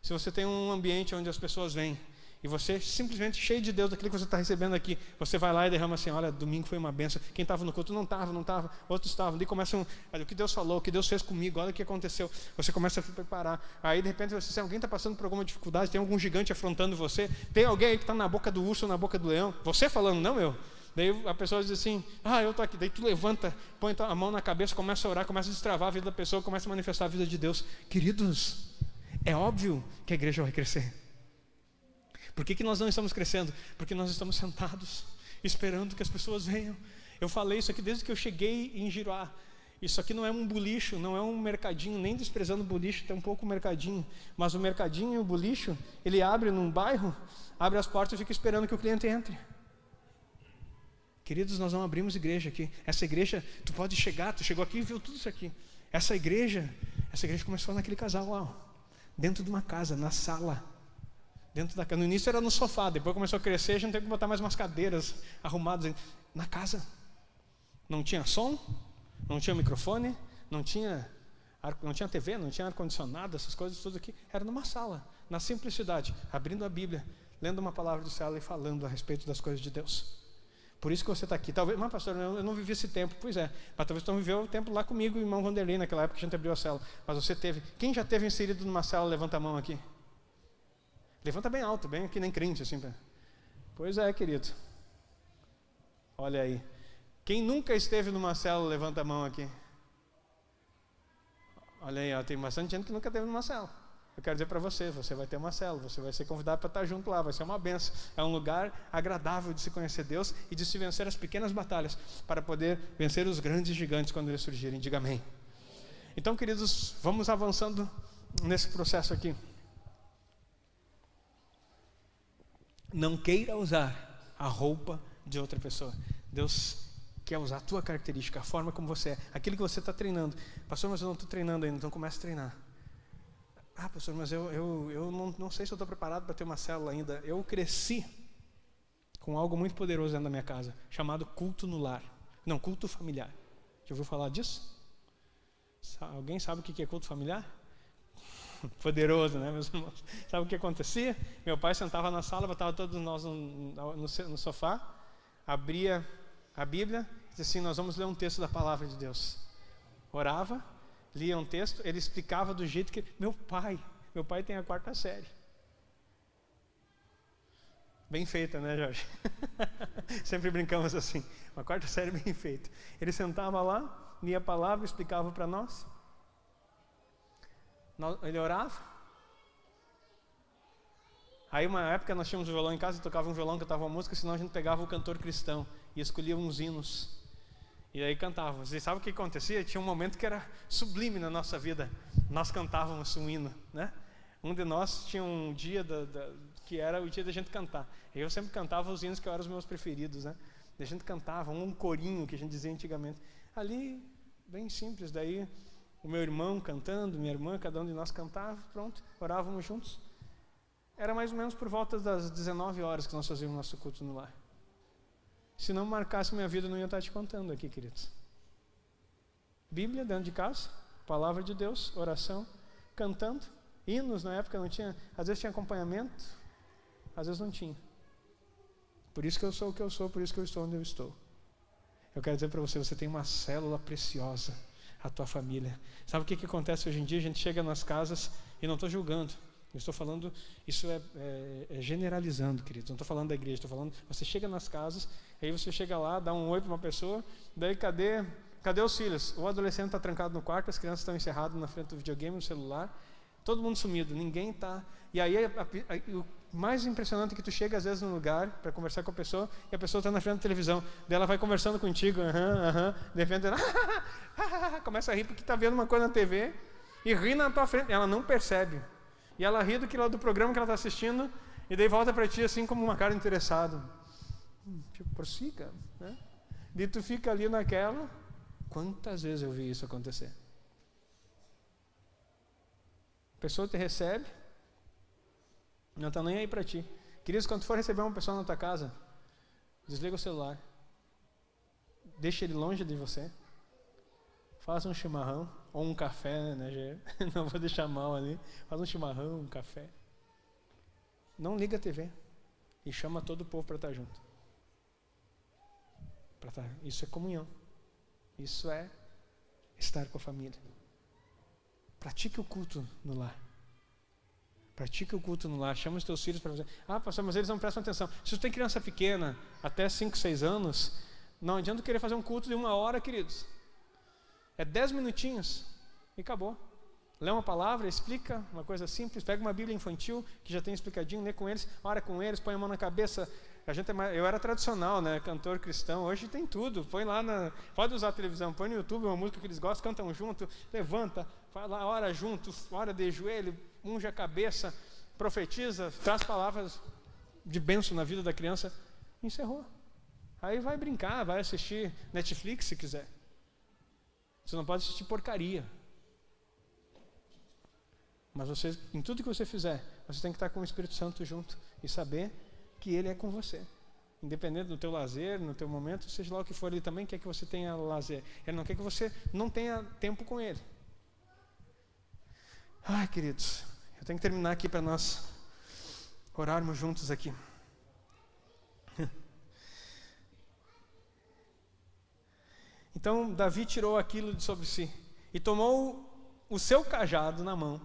Se você tem um ambiente onde as pessoas vêm e você simplesmente cheio de Deus daquilo que você está recebendo aqui, você vai lá e derrama assim: olha, domingo foi uma benção. Quem estava no culto não estava, não estava, outros estavam. Daí começam, olha, o que Deus falou, o que Deus fez comigo, olha o que aconteceu. Você começa a se preparar. Aí de repente, você, se alguém está passando por alguma dificuldade, tem algum gigante afrontando você, tem alguém aí que está na boca do urso na boca do leão, você falando, não eu. Daí a pessoa diz assim: Ah, eu estou aqui. Daí tu levanta, põe a mão na cabeça, começa a orar, começa a destravar a vida da pessoa, começa a manifestar a vida de Deus. Queridos, é óbvio que a igreja vai crescer. Por que, que nós não estamos crescendo? Porque nós estamos sentados, esperando que as pessoas venham. Eu falei isso aqui desde que eu cheguei em Giroá. Isso aqui não é um bulicho, não é um mercadinho, nem desprezando o bulicho, tem um pouco mercadinho. Mas o mercadinho e o bulicho, ele abre num bairro, abre as portas e fica esperando que o cliente entre. Queridos, nós não abrimos igreja aqui. Essa igreja, tu pode chegar, tu chegou aqui e viu tudo isso aqui. Essa igreja, essa igreja começou naquele casal lá, dentro de uma casa, na sala. Dentro da casa. No início era no sofá, depois começou a crescer, a gente teve que botar mais umas cadeiras arrumadas na casa. Não tinha som, não tinha microfone, não tinha, não tinha TV, não tinha ar-condicionado, essas coisas tudo aqui. Era numa sala, na simplicidade, abrindo a Bíblia, lendo uma palavra do céu e falando a respeito das coisas de Deus. Por isso que você está aqui. Talvez, mas pastor, eu não vivi esse tempo. Pois é, mas talvez você viveu o tempo lá comigo, irmão Vanderlei, naquela época que a gente abriu a cela. Mas você teve. Quem já teve inserido numa cela, levanta a mão aqui. Levanta bem alto, bem aqui nem crente, assim. Pois é, querido. Olha aí. Quem nunca esteve numa célula, levanta a mão aqui. Olha aí, ó, tem bastante gente que nunca esteve numa célula. Eu quero dizer para você, você vai ter uma célula, você vai ser convidado para estar junto lá, vai ser uma benção. É um lugar agradável de se conhecer Deus e de se vencer as pequenas batalhas para poder vencer os grandes gigantes quando eles surgirem. Diga amém. Então, queridos, vamos avançando nesse processo aqui. Não queira usar a roupa de outra pessoa. Deus quer usar a tua característica, a forma como você é, aquilo que você está treinando. Pastor, mas eu não estou treinando ainda, então comece a treinar. Ah, pastor, mas eu, eu, eu não, não sei se eu estou preparado para ter uma célula ainda. Eu cresci com algo muito poderoso dentro da minha casa, chamado culto no lar. Não, culto familiar. Já ouviu falar disso? Alguém sabe o que é culto familiar? (laughs) Poderoso, né, meus irmãos? Sabe o que acontecia? Meu pai sentava na sala, botava todos nós no, no, no sofá, abria a Bíblia dizia assim: Nós vamos ler um texto da palavra de Deus. Orava, lia um texto, ele explicava do jeito que. Meu pai, meu pai tem a quarta série. Bem feita, né, Jorge? (laughs) Sempre brincamos assim. Uma quarta série bem feita. Ele sentava lá, lia a palavra, explicava para nós. Ele orava. Aí, uma época, nós tínhamos um violão em casa, eu tocava um violão, cantava uma música, senão a gente pegava o cantor cristão e escolhia uns hinos. E aí cantava. Você sabe o que acontecia? Tinha um momento que era sublime na nossa vida. Nós cantávamos um hino, né? Um de nós tinha um dia da, da, que era o dia da gente cantar. Eu sempre cantava os hinos que eram os meus preferidos, né? A gente cantava um corinho que a gente dizia antigamente. Ali, bem simples. Daí, o meu irmão cantando, minha irmã, cada um de nós cantava, pronto, orávamos juntos. Era mais ou menos por volta das 19 horas que nós fazíamos nosso culto no lar. Se não marcasse minha vida, eu não ia estar te contando aqui, queridos. Bíblia dentro de casa, palavra de Deus, oração, cantando. Hinos na época não tinha, às vezes tinha acompanhamento, às vezes não tinha. Por isso que eu sou o que eu sou, por isso que eu estou onde eu estou. Eu quero dizer para você, você tem uma célula preciosa, a tua família. Sabe o que, que acontece hoje em dia? A gente chega nas casas e não estou julgando. Eu estou falando, isso é, é, é generalizando, querido. Não estou falando da igreja, estou falando. Você chega nas casas, aí você chega lá, dá um oi para uma pessoa, daí cadê, cadê os filhos? O adolescente está trancado no quarto, as crianças estão encerradas na frente do videogame, no celular. Todo mundo sumido, ninguém está. E aí a, a, a, o mais impressionante é que tu chega às vezes num lugar para conversar com a pessoa e a pessoa está na frente da televisão. Daí ela vai conversando contigo, aham, aham. De repente ela (laughs) começa a rir porque está vendo uma coisa na TV e ri na tua frente. Ela não percebe. E ela ri do, que, do programa que ela está assistindo e daí volta para ti assim como uma cara interessada. Hum, tipo, prossiga. Né? E tu fica ali naquela. Quantas vezes eu vi isso acontecer? pessoa te recebe, não está nem aí para ti. Queridos, quando for receber uma pessoa na tua casa, desliga o celular, deixa ele longe de você, faz um chimarrão ou um café, né? (laughs) Não vou deixar mal ali. Faz um chimarrão, um café. Não liga a TV e chama todo o povo para estar junto. Pra estar. Isso é comunhão. Isso é estar com a família. Pratique o culto no lar. Pratique o culto no lar. Chama os teus filhos para fazer. Ah, pastor, mas eles não prestam atenção. Se você tem criança pequena, até 5, 6 anos, não adianta querer fazer um culto de uma hora, queridos. É 10 minutinhos e acabou. Lê uma palavra, explica uma coisa simples, pega uma Bíblia infantil que já tem explicadinho, lê com eles, ora com eles, põe a mão na cabeça, a gente é mais, eu era tradicional, né? Cantor cristão. Hoje tem tudo. Põe lá na. Pode usar a televisão, põe no YouTube uma música que eles gostam, cantam junto, levanta, fala lá, ora junto, ora de joelho, unge a cabeça, profetiza, traz palavras de bênção na vida da criança. Encerrou. Aí vai brincar, vai assistir Netflix se quiser. Você não pode assistir porcaria. Mas você, em tudo que você fizer, você tem que estar com o Espírito Santo junto e saber que Ele é com você. Independente do teu lazer, no teu momento, seja lá o que for, Ele também quer que você tenha lazer. Ele não quer que você não tenha tempo com Ele. Ai, queridos, eu tenho que terminar aqui para nós orarmos juntos aqui. (laughs) Então Davi tirou aquilo de sobre si e tomou o seu cajado na mão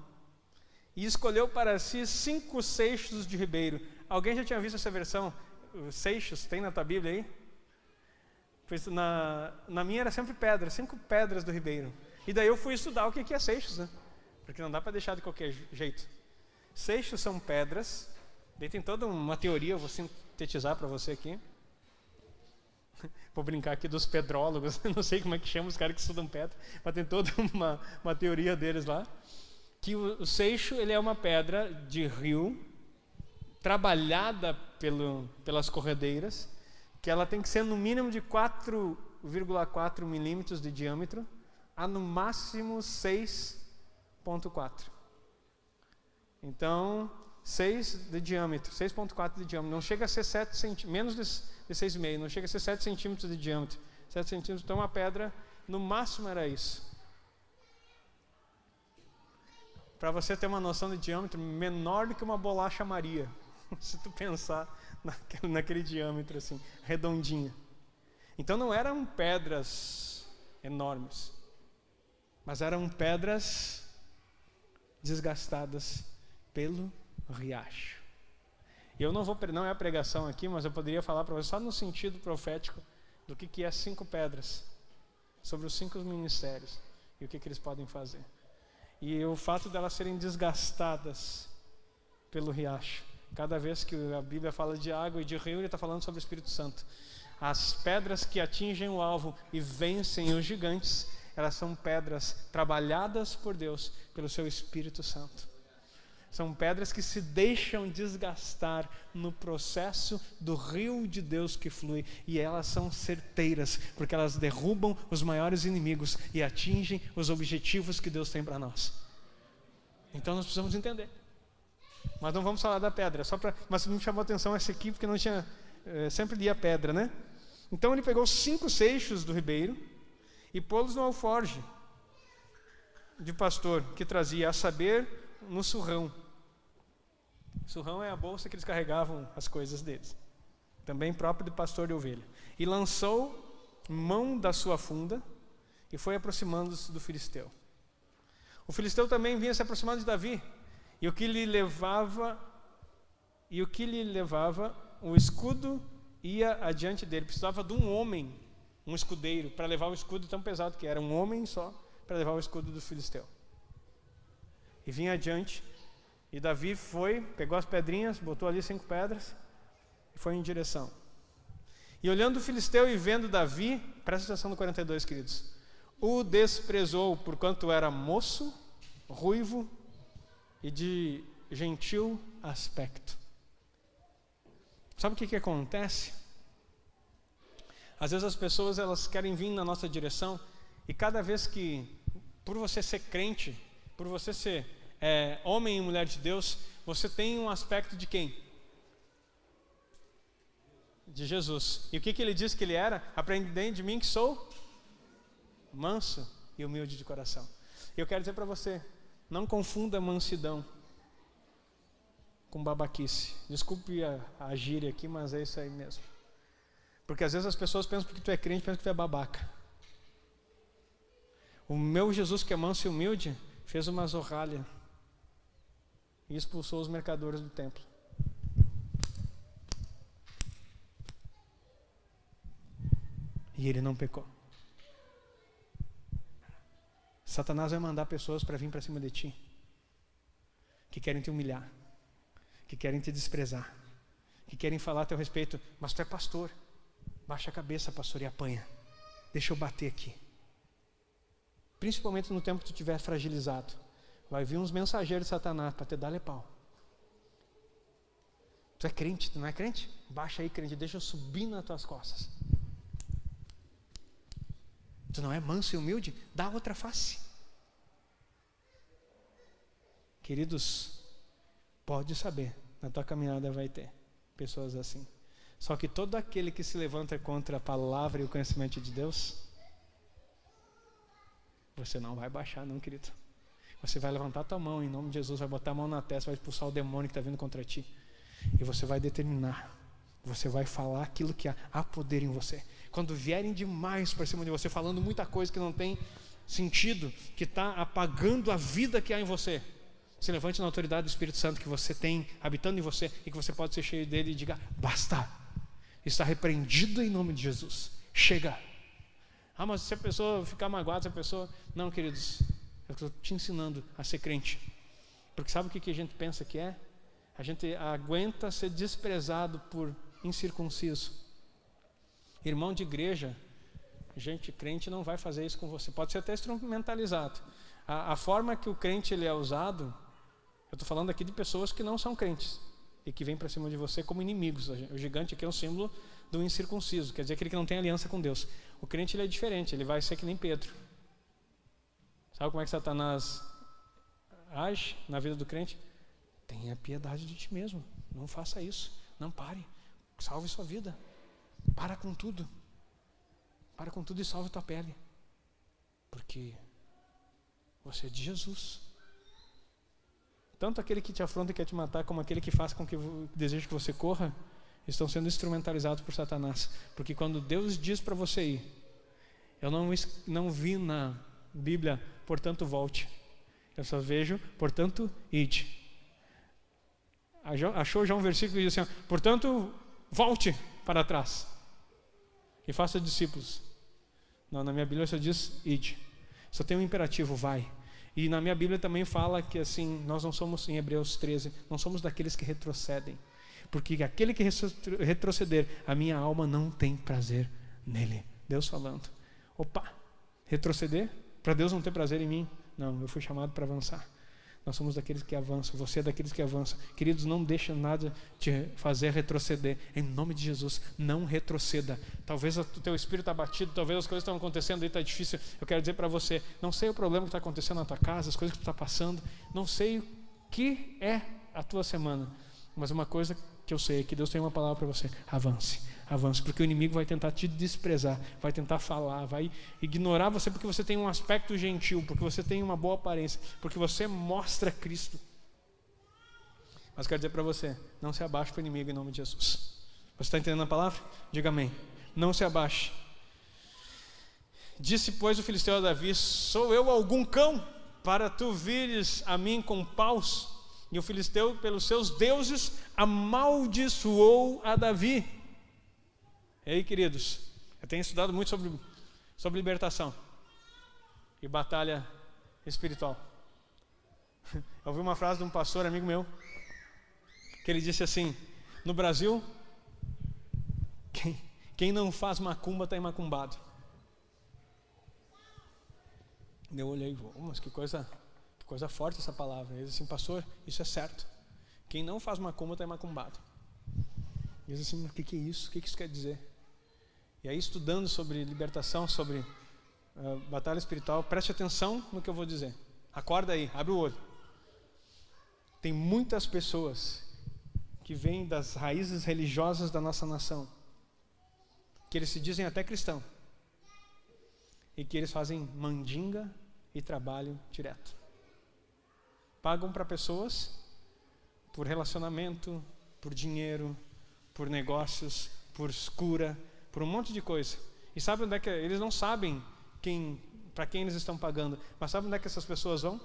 e escolheu para si cinco seixos de ribeiro Alguém já tinha visto essa versão? Seixos, tem na tua Bíblia aí? Pois na, na minha era sempre pedra, cinco pedras do ribeiro. E daí eu fui estudar o que é seixos, né? Porque não dá para deixar de qualquer jeito. Seixos são pedras, daí tem toda uma teoria, eu vou sintetizar para você aqui. (laughs) Vou brincar aqui dos pedrólogos, (laughs) não sei como é que chama os caras que estudam pedra, mas tem toda uma, uma teoria deles lá. Que o, o seixo ele é uma pedra de rio trabalhada pelo, pelas corredeiras, que ela tem que ser no mínimo de 4,4 milímetros de diâmetro a no máximo 6,4. Então, 6 de diâmetro, 6,4 de diâmetro, não chega a ser 7 centímetros, menos de, de 6,5, não chega a ser 7 centímetros de diâmetro. 7 centímetros, então uma pedra, no máximo era isso. para você ter uma noção de diâmetro, menor do que uma bolacha Maria. (laughs) Se tu pensar naquele, naquele diâmetro assim, redondinha. Então não eram pedras enormes, mas eram pedras desgastadas pelo riacho. Eu não vou, não é a pregação aqui, mas eu poderia falar para você só no sentido profético do que, que é cinco pedras, sobre os cinco ministérios e o que, que eles podem fazer. E o fato delas serem desgastadas pelo riacho. Cada vez que a Bíblia fala de água e de rio, ele está falando sobre o Espírito Santo. As pedras que atingem o alvo e vencem os gigantes, elas são pedras trabalhadas por Deus, pelo seu Espírito Santo. São pedras que se deixam desgastar no processo do rio de Deus que flui, e elas são certeiras, porque elas derrubam os maiores inimigos e atingem os objetivos que Deus tem para nós. Então nós precisamos entender. Mas não vamos falar da pedra, só para. Mas me chamou a atenção essa aqui, porque não tinha. É, sempre lia pedra, né? Então ele pegou cinco seixos do ribeiro e pô-los no alforge de pastor que trazia, a saber, no surrão. Surrão é a bolsa que eles carregavam as coisas deles, também próprio de pastor de ovelha. E lançou mão da sua funda e foi aproximando-se do filisteu. O filisteu também vinha se aproximando de Davi, e o que lhe levava e o que lhe levava o escudo ia adiante dele. Precisava de um homem, um escudeiro, para levar o escudo tão pesado que era, um homem só, para levar o escudo do filisteu. E vinha adiante, e Davi foi, pegou as pedrinhas, botou ali cinco pedras, e foi em direção. E olhando o filisteu e vendo Davi, presta atenção no 42, queridos, o desprezou por quanto era moço, ruivo e de gentil aspecto. Sabe o que, que acontece? Às vezes as pessoas elas querem vir na nossa direção e cada vez que, por você ser crente, por você ser é, homem e mulher de Deus, você tem um aspecto de quem? De Jesus. E o que, que ele disse que ele era? Aprendem de mim que sou manso e humilde de coração. Eu quero dizer para você, não confunda mansidão com babaquice. Desculpe a, a gíria aqui, mas é isso aí mesmo. Porque às vezes as pessoas pensam que tu é crente, pensam que tu é babaca. O meu Jesus, que é manso e humilde, fez uma zorralha e expulsou os mercadores do templo. E ele não pecou. Satanás vai mandar pessoas para vir para cima de ti, que querem te humilhar, que querem te desprezar, que querem falar a teu respeito, mas tu é pastor. Baixa a cabeça, pastor, e apanha. Deixa eu bater aqui. Principalmente no tempo que tu estiver fragilizado. Vai vir uns mensageiros de Satanás para te dar lepau. Tu é crente, tu não é crente? Baixa aí, crente, deixa eu subir nas tuas costas. Tu não é manso e humilde? Dá outra face. Queridos, pode saber, na tua caminhada vai ter pessoas assim. Só que todo aquele que se levanta contra a palavra e o conhecimento de Deus, você não vai baixar, não, querido. Você vai levantar a tua mão em nome de Jesus, vai botar a mão na testa, vai expulsar o demônio que está vindo contra ti. E você vai determinar, você vai falar aquilo que há, há poder em você. Quando vierem demais para cima de você, falando muita coisa que não tem sentido, que está apagando a vida que há em você, se levante na autoridade do Espírito Santo que você tem habitando em você e que você pode ser cheio dele e diga: basta, está repreendido em nome de Jesus. Chega. Ah, mas se a pessoa ficar magoada, se a pessoa. Não, queridos, eu estou te ensinando a ser crente. Porque sabe o que a gente pensa que é? A gente aguenta ser desprezado por incircunciso. Irmão de igreja, gente crente não vai fazer isso com você. Pode ser até instrumentalizado. A, a forma que o crente ele é usado, eu estou falando aqui de pessoas que não são crentes e que vêm para cima de você como inimigos. O gigante aqui é um símbolo do incircunciso, quer dizer aquele que não tem aliança com Deus. O crente ele é diferente, ele vai ser que nem Pedro. Sabe como é que Satanás age na vida do crente? Tenha piedade de ti mesmo. Não faça isso. Não pare. Salve sua vida. Para com tudo. Para com tudo e salve tua pele. Porque você é de Jesus. Tanto aquele que te afronta e quer te matar, como aquele que faz com que deseja que você corra, estão sendo instrumentalizados por Satanás. Porque quando Deus diz para você ir, eu não, não vi na Bíblia, portanto volte. Eu só vejo, portanto, ide. Achou já um versículo que diz assim: portanto, volte para trás e faça discípulos. Não, na minha Bíblia só diz ide. Só tem um imperativo, vai. E na minha Bíblia também fala que assim, nós não somos, em Hebreus 13, não somos daqueles que retrocedem. Porque aquele que retroceder, a minha alma não tem prazer nele. Deus falando. Opa, retroceder? Para Deus não ter prazer em mim? Não, eu fui chamado para avançar. Nós somos daqueles que avançam, você é daqueles que avançam. Queridos, não deixe nada te fazer retroceder. Em nome de Jesus, não retroceda. Talvez o teu espírito está batido, talvez as coisas estão acontecendo e está difícil. Eu quero dizer para você, não sei o problema que está acontecendo na tua casa, as coisas que tu está passando, não sei o que é a tua semana, mas uma coisa que eu sei é que Deus tem uma palavra para você: avance, avance, porque o inimigo vai tentar te desprezar, vai tentar falar, vai ignorar você porque você tem um aspecto gentil, porque você tem uma boa aparência, porque você mostra Cristo. Mas quero dizer para você: não se abaixe para o inimigo em nome de Jesus. Você está entendendo a palavra? Diga amém. Não se abaixe. Disse, pois, o filisteu a Davi: Sou eu algum cão para tu vires a mim com paus? E o filisteu, pelos seus deuses, amaldiçoou a Davi. E aí, queridos, eu tenho estudado muito sobre, sobre libertação e batalha espiritual. (laughs) Eu ouvi uma frase de um pastor amigo meu, que ele disse assim: No Brasil, quem, quem não faz macumba está macumbado. Eu olhei, oh, mas que coisa Coisa forte essa palavra. Ele diz assim, pastor, isso é certo. Quem não faz macumba está macumbado. E diz assim, o que, que é isso? O que, que isso quer dizer? E aí, estudando sobre libertação, sobre uh, batalha espiritual, preste atenção no que eu vou dizer. Acorda aí, abre o olho. Tem muitas pessoas que vêm das raízes religiosas da nossa nação, que eles se dizem até cristão, e que eles fazem mandinga e trabalho direto pagam para pessoas por relacionamento, por dinheiro, por negócios, por cura, por um monte de coisa. E sabe onde é que eles não sabem quem, para quem eles estão pagando, mas sabe onde é que essas pessoas vão?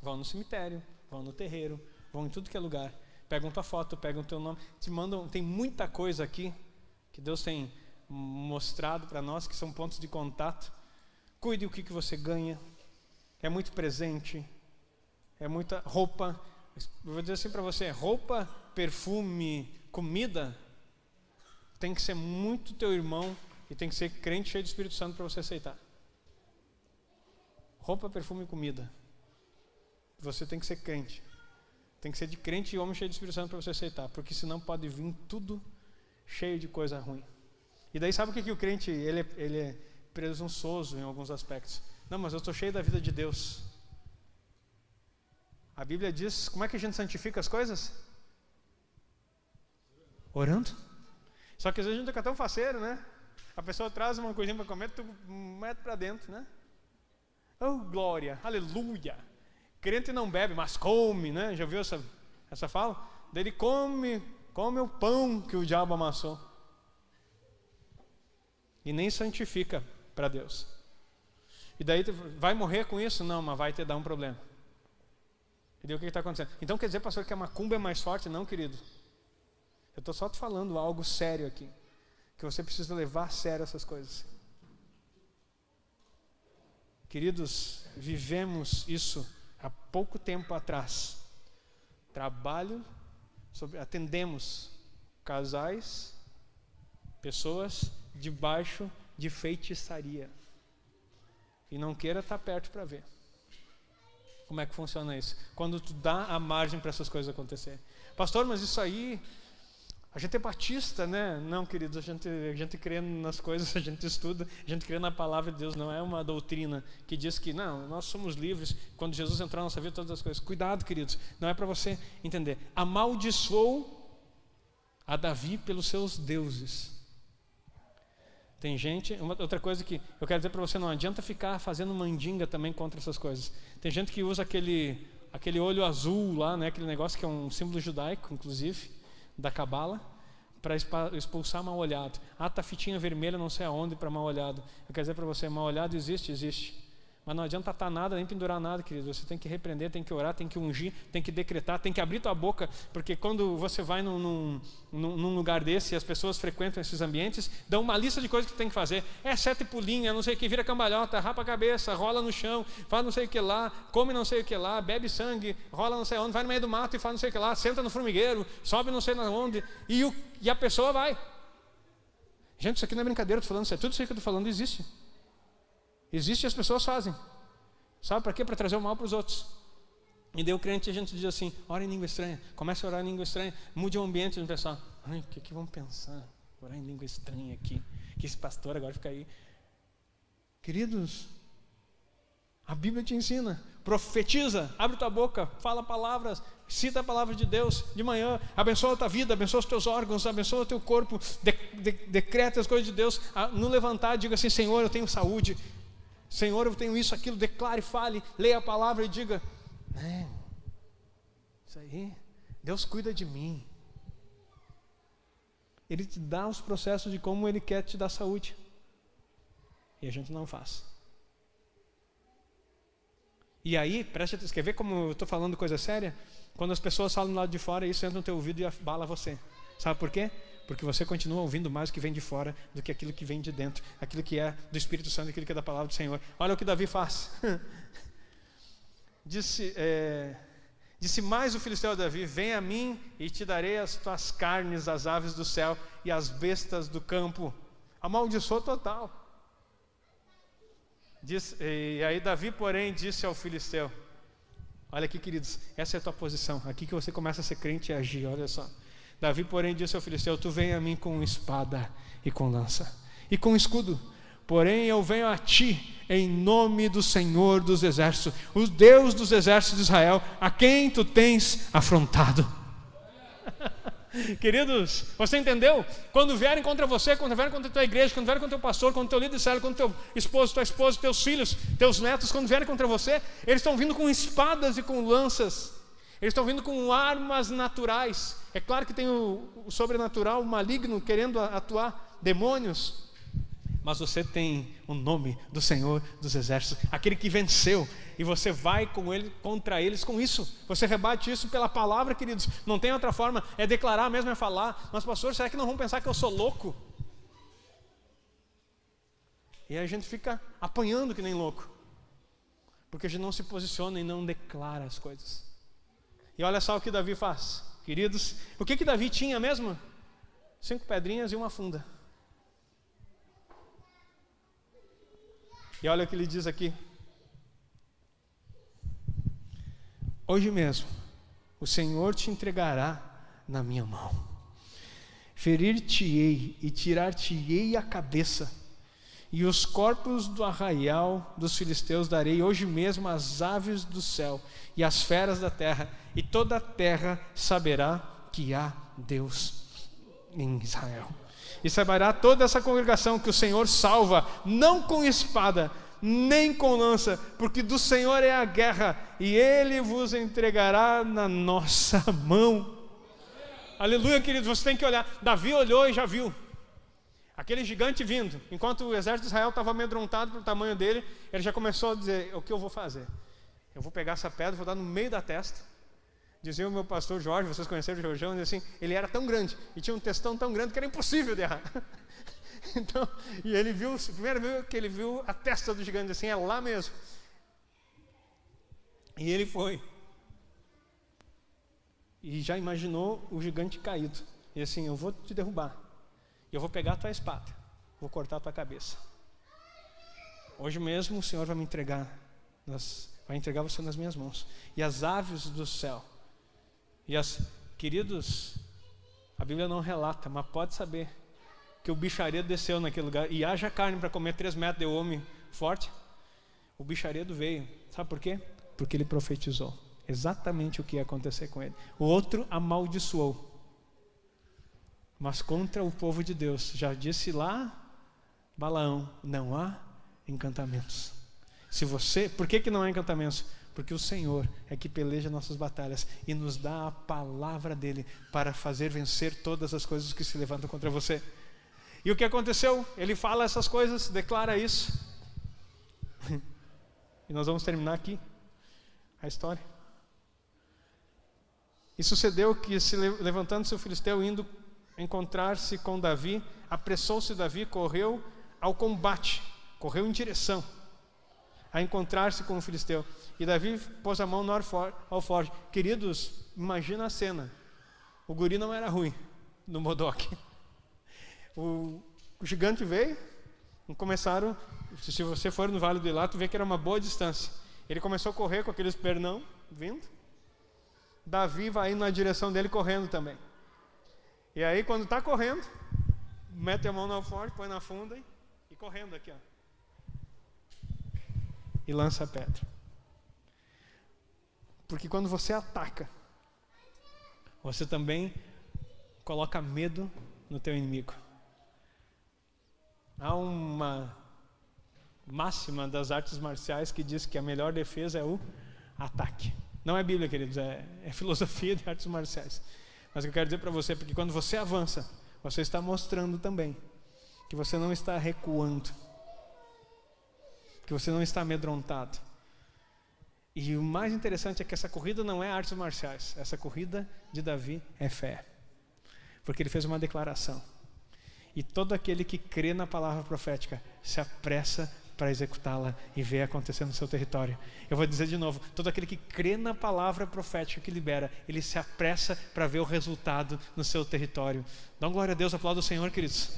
Vão no cemitério, vão no terreiro, vão em tudo que é lugar, pegam tua foto, pegam teu nome, te mandam, tem muita coisa aqui que Deus tem mostrado para nós que são pontos de contato. Cuide o que, que você ganha. É muito presente, é muita roupa. Eu vou dizer assim para você: roupa, perfume, comida, tem que ser muito teu irmão e tem que ser crente cheio de Espírito Santo para você aceitar. Roupa, perfume e comida. Você tem que ser crente. Tem que ser de crente e homem cheio de Espírito Santo para você aceitar, porque senão pode vir tudo cheio de coisa ruim. E daí sabe o que, que o crente ele, é, ele é presunçoso em alguns aspectos. Não, mas eu estou cheio da vida de Deus. A Bíblia diz: como é que a gente santifica as coisas? Orando. Só que às vezes a gente fica tão faceiro, né? A pessoa traz uma coisinha para comer, tu mete para dentro, né? Oh, glória, aleluia. Crente não bebe, mas come, né? Já viu essa, essa fala? Ele come, come o pão que o diabo amassou. E nem santifica para Deus. E daí vai morrer com isso? Não, mas vai te dar um problema. Entendeu o que está acontecendo? Então quer dizer, pastor, que a macumba é mais forte? Não, querido. Eu estou só te falando algo sério aqui. Que você precisa levar a sério essas coisas. Queridos, vivemos isso há pouco tempo atrás. Trabalho, sobre, atendemos casais, pessoas debaixo de feitiçaria. E não queira estar perto para ver. Como é que funciona isso? Quando tu dá a margem para essas coisas acontecerem. Pastor, mas isso aí, a gente é batista, né? Não, queridos, a gente, a gente crê nas coisas, (laughs) a gente estuda, a gente crê na palavra de Deus, não é uma doutrina que diz que, não, nós somos livres, quando Jesus entrar na nossa vida, todas as coisas. Cuidado, queridos, não é para você entender. Amaldiçoou a Davi pelos seus deuses. Tem gente, uma, outra coisa que eu quero dizer para você, não adianta ficar fazendo mandinga também contra essas coisas. Tem gente que usa aquele, aquele olho azul lá, né, aquele negócio que é um símbolo judaico, inclusive, da cabala, para expulsar mal olhado. Ah, tá fitinha vermelha, não sei aonde para mal olhado. Eu quero dizer para você, mal olhado existe, existe. Mas não adianta estar nada, nem pendurar nada, querido. Você tem que repreender, tem que orar, tem que ungir, tem que decretar, tem que abrir tua boca, porque quando você vai num, num, num lugar desse e as pessoas frequentam esses ambientes, dão uma lista de coisas que tem que fazer. É sete pulinha, não sei o que, vira cambalhota, rapa a cabeça, rola no chão, faz não sei o que lá, come não sei o que lá, bebe sangue, rola não sei onde, vai no meio do mato e faz não sei o que lá, senta no formigueiro, sobe não sei onde, e, o, e a pessoa vai. Gente, isso aqui não é brincadeira, estou falando, isso é tudo isso que eu estou falando existe. Existe e as pessoas fazem. Sabe para quê? Para trazer o mal para os outros. E daí o crente a gente diz assim: ora em língua estranha, comece a orar em língua estranha, mude o ambiente e pessoal, ai, o que, que vão pensar? Orar em língua estranha aqui, que esse pastor agora fica aí. Queridos, a Bíblia te ensina, profetiza, abre tua boca, fala palavras, cita a palavra de Deus de manhã, abençoa a tua vida, abençoa os teus órgãos, abençoa o teu corpo, de, de, decreta as coisas de Deus. No levantar, diga assim: Senhor, eu tenho saúde, Senhor, eu tenho isso, aquilo, declare, fale, leia a palavra e diga: é, Isso aí, Deus cuida de mim. Ele te dá os processos de como Ele quer te dar saúde. E a gente não faz. E aí, preste atenção, quer ver como eu estou falando coisa séria? Quando as pessoas falam do lado de fora, isso entra no teu ouvido e abala você. Sabe por quê? Porque você continua ouvindo mais o que vem de fora do que aquilo que vem de dentro, aquilo que é do Espírito Santo, aquilo que é da palavra do Senhor. Olha o que Davi faz. (laughs) disse, é, disse mais o filisteu a Davi: Vem a mim e te darei as tuas carnes, as aves do céu e as bestas do campo. Amaldiçoou total. E aí Davi, porém, disse ao filisteu: Olha aqui, queridos, essa é a tua posição. Aqui que você começa a ser crente e agir. Olha só. Davi, porém, disse ao filisteu: Tu vem a mim com espada e com lança e com escudo. Porém, eu venho a ti em nome do Senhor dos exércitos, o Deus dos exércitos de Israel, a quem tu tens afrontado. (laughs) Queridos, você entendeu? Quando vierem contra você, quando vierem contra a tua igreja, quando vierem contra o teu pastor, contra o teu líder de célula, contra o teu esposo, tua esposa, teus filhos, teus netos, quando vierem contra você, eles estão vindo com espadas e com lanças. Eles estão vindo com armas naturais. É claro que tem o, o sobrenatural, o maligno querendo atuar, demônios. Mas você tem o nome do Senhor dos Exércitos, aquele que venceu, e você vai com ele contra eles com isso. Você rebate isso pela palavra, queridos. Não tem outra forma, é declarar mesmo, é falar. Mas, pastor, será que não vão pensar que eu sou louco? E aí a gente fica apanhando que nem louco, porque a gente não se posiciona e não declara as coisas. E olha só o que Davi faz, queridos. O que que Davi tinha mesmo? Cinco pedrinhas e uma funda. E olha o que ele diz aqui. Hoje mesmo, o Senhor te entregará na minha mão. Ferir-te-ei e tirar-te-ei a cabeça e os corpos do arraial dos filisteus darei hoje mesmo às aves do céu e às feras da terra, e toda a terra saberá que há Deus em Israel. E saberá toda essa congregação que o Senhor salva, não com espada, nem com lança, porque do Senhor é a guerra, e Ele vos entregará na nossa mão. Aleluia, queridos, você tem que olhar. Davi olhou e já viu. Aquele gigante vindo, enquanto o exército de Israel estava amedrontado pelo tamanho dele, ele já começou a dizer: O que eu vou fazer? Eu vou pegar essa pedra, vou dar no meio da testa. Dizia o meu pastor Jorge, vocês conheceram o Jorjão, assim, ele era tão grande e tinha um testão tão grande que era impossível de errar. (laughs) Então, e ele viu, primeiro viu que ele viu a testa do gigante assim, é lá mesmo. E ele foi. E já imaginou o gigante caído. E assim, eu vou te derrubar. Eu vou pegar a tua espada, vou cortar a tua cabeça. Hoje mesmo o Senhor vai me entregar, nas, vai entregar você nas minhas mãos. E as aves do céu, e as queridos, a Bíblia não relata, mas pode saber que o bicharedo desceu naquele lugar e haja carne para comer três metros de homem forte. O bicharedo veio, sabe por quê? Porque ele profetizou exatamente o que ia acontecer com ele. O outro amaldiçoou. Mas contra o povo de Deus, já disse lá Balaão, não há encantamentos. Se você, por que, que não há encantamentos? Porque o Senhor é que peleja nossas batalhas e nos dá a palavra dele para fazer vencer todas as coisas que se levantam contra você. E o que aconteceu? Ele fala essas coisas, declara isso. (laughs) E nós vamos terminar aqui a história. E sucedeu que, se levantando-se o filisteu, indo encontrar-se com Davi, apressou-se Davi, correu ao combate, correu em direção a encontrar-se com o filisteu. E Davi pôs a mão no alforje. Queridos, imagina a cena. O guri não era ruim no Modoc. O, o gigante veio, começaram. Se você for no Vale do Ilato, vê que era uma boa distância. Ele começou a correr com aqueles pernão vindo. Davi vai indo na direção dele correndo também. E aí, quando está correndo, mete a mão no alforje, põe na funda e, e correndo aqui, ó e lança a pedra. Porque quando você ataca, você também coloca medo no teu inimigo. Há uma máxima das artes marciais que diz que a melhor defesa é o ataque. Não é Bíblia, queridos, é, é filosofia de artes marciais. Mas o que eu quero dizer para você é porque quando você avança, você está mostrando também que você não está recuando que você não está amedrontado. E o mais interessante é que essa corrida não é artes marciais, essa corrida de Davi é fé. Porque ele fez uma declaração. E todo aquele que crê na palavra profética se apressa para executá-la e ver acontecer no seu território. Eu vou dizer de novo: todo aquele que crê na palavra profética que libera, ele se apressa para ver o resultado no seu território. Dá uma glória a Deus, aplauda o Senhor, queridos.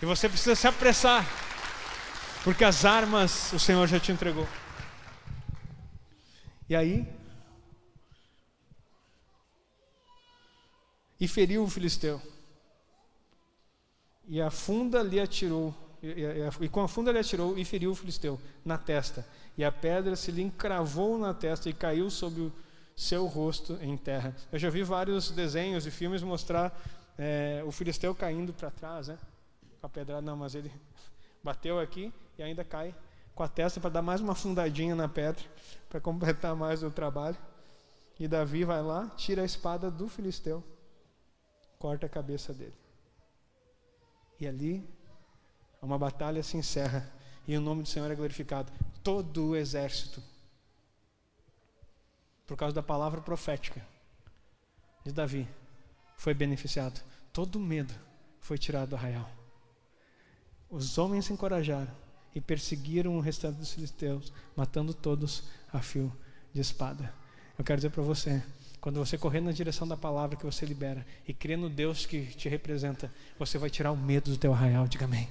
E você precisa se apressar. Porque as armas o Senhor já te entregou. E aí, e feriu o filisteu. E a funda lhe atirou, e, e, e, com a funda lhe atirou e feriu o filisteu na testa. E a pedra se lhe encravou na testa e caiu sobre o seu rosto em terra. Eu já vi vários desenhos e filmes mostrar é, o filisteu caindo para trás, né? Com a pedrada, não, mas ele (laughs) bateu aqui e ainda cai com a testa para dar mais uma fundadinha na pedra, (laughs) para completar mais o trabalho. E Davi vai lá, tira a espada do filisteu, corta a cabeça dele. E ali, uma batalha se encerra e o nome do Senhor é glorificado. Todo o exército, por causa da palavra profética de Davi, foi beneficiado. Todo o medo foi tirado do arraial. Os homens se encorajaram e perseguiram o restante dos filisteus, matando todos a fio de espada. Eu quero dizer para você, quando você correr na direção da palavra que você libera e crer no Deus que te representa, você vai tirar o medo do teu arraial, diga amém.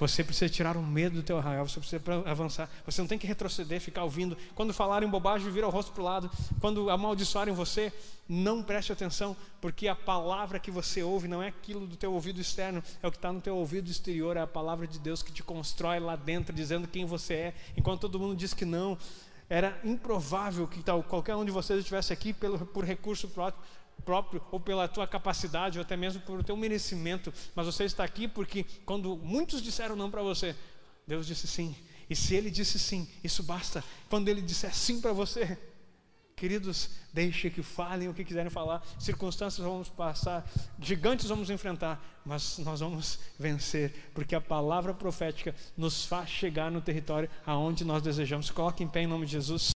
Você precisa tirar o medo do teu arraial, você precisa avançar. Você não tem que retroceder, ficar ouvindo. Quando falarem bobagem, vira o rosto para o lado. Quando amaldiçoarem você, não preste atenção, porque a palavra que você ouve não é aquilo do teu ouvido externo, é o que está no teu ouvido exterior, é a palavra de Deus que te constrói lá dentro, dizendo quem você é. Enquanto todo mundo diz que não, era improvável que tal, qualquer um de vocês estivesse aqui pelo, por recurso próprio, próprio ou pela tua capacidade ou até mesmo pelo teu merecimento, mas você está aqui porque quando muitos disseram não para você, Deus disse sim. E se ele disse sim, isso basta. Quando ele disser sim para você, queridos, deixe que falem o que quiserem falar. Circunstâncias vamos passar, gigantes vamos enfrentar, mas nós vamos vencer, porque a palavra profética nos faz chegar no território aonde nós desejamos. Coloque em pé em nome de Jesus.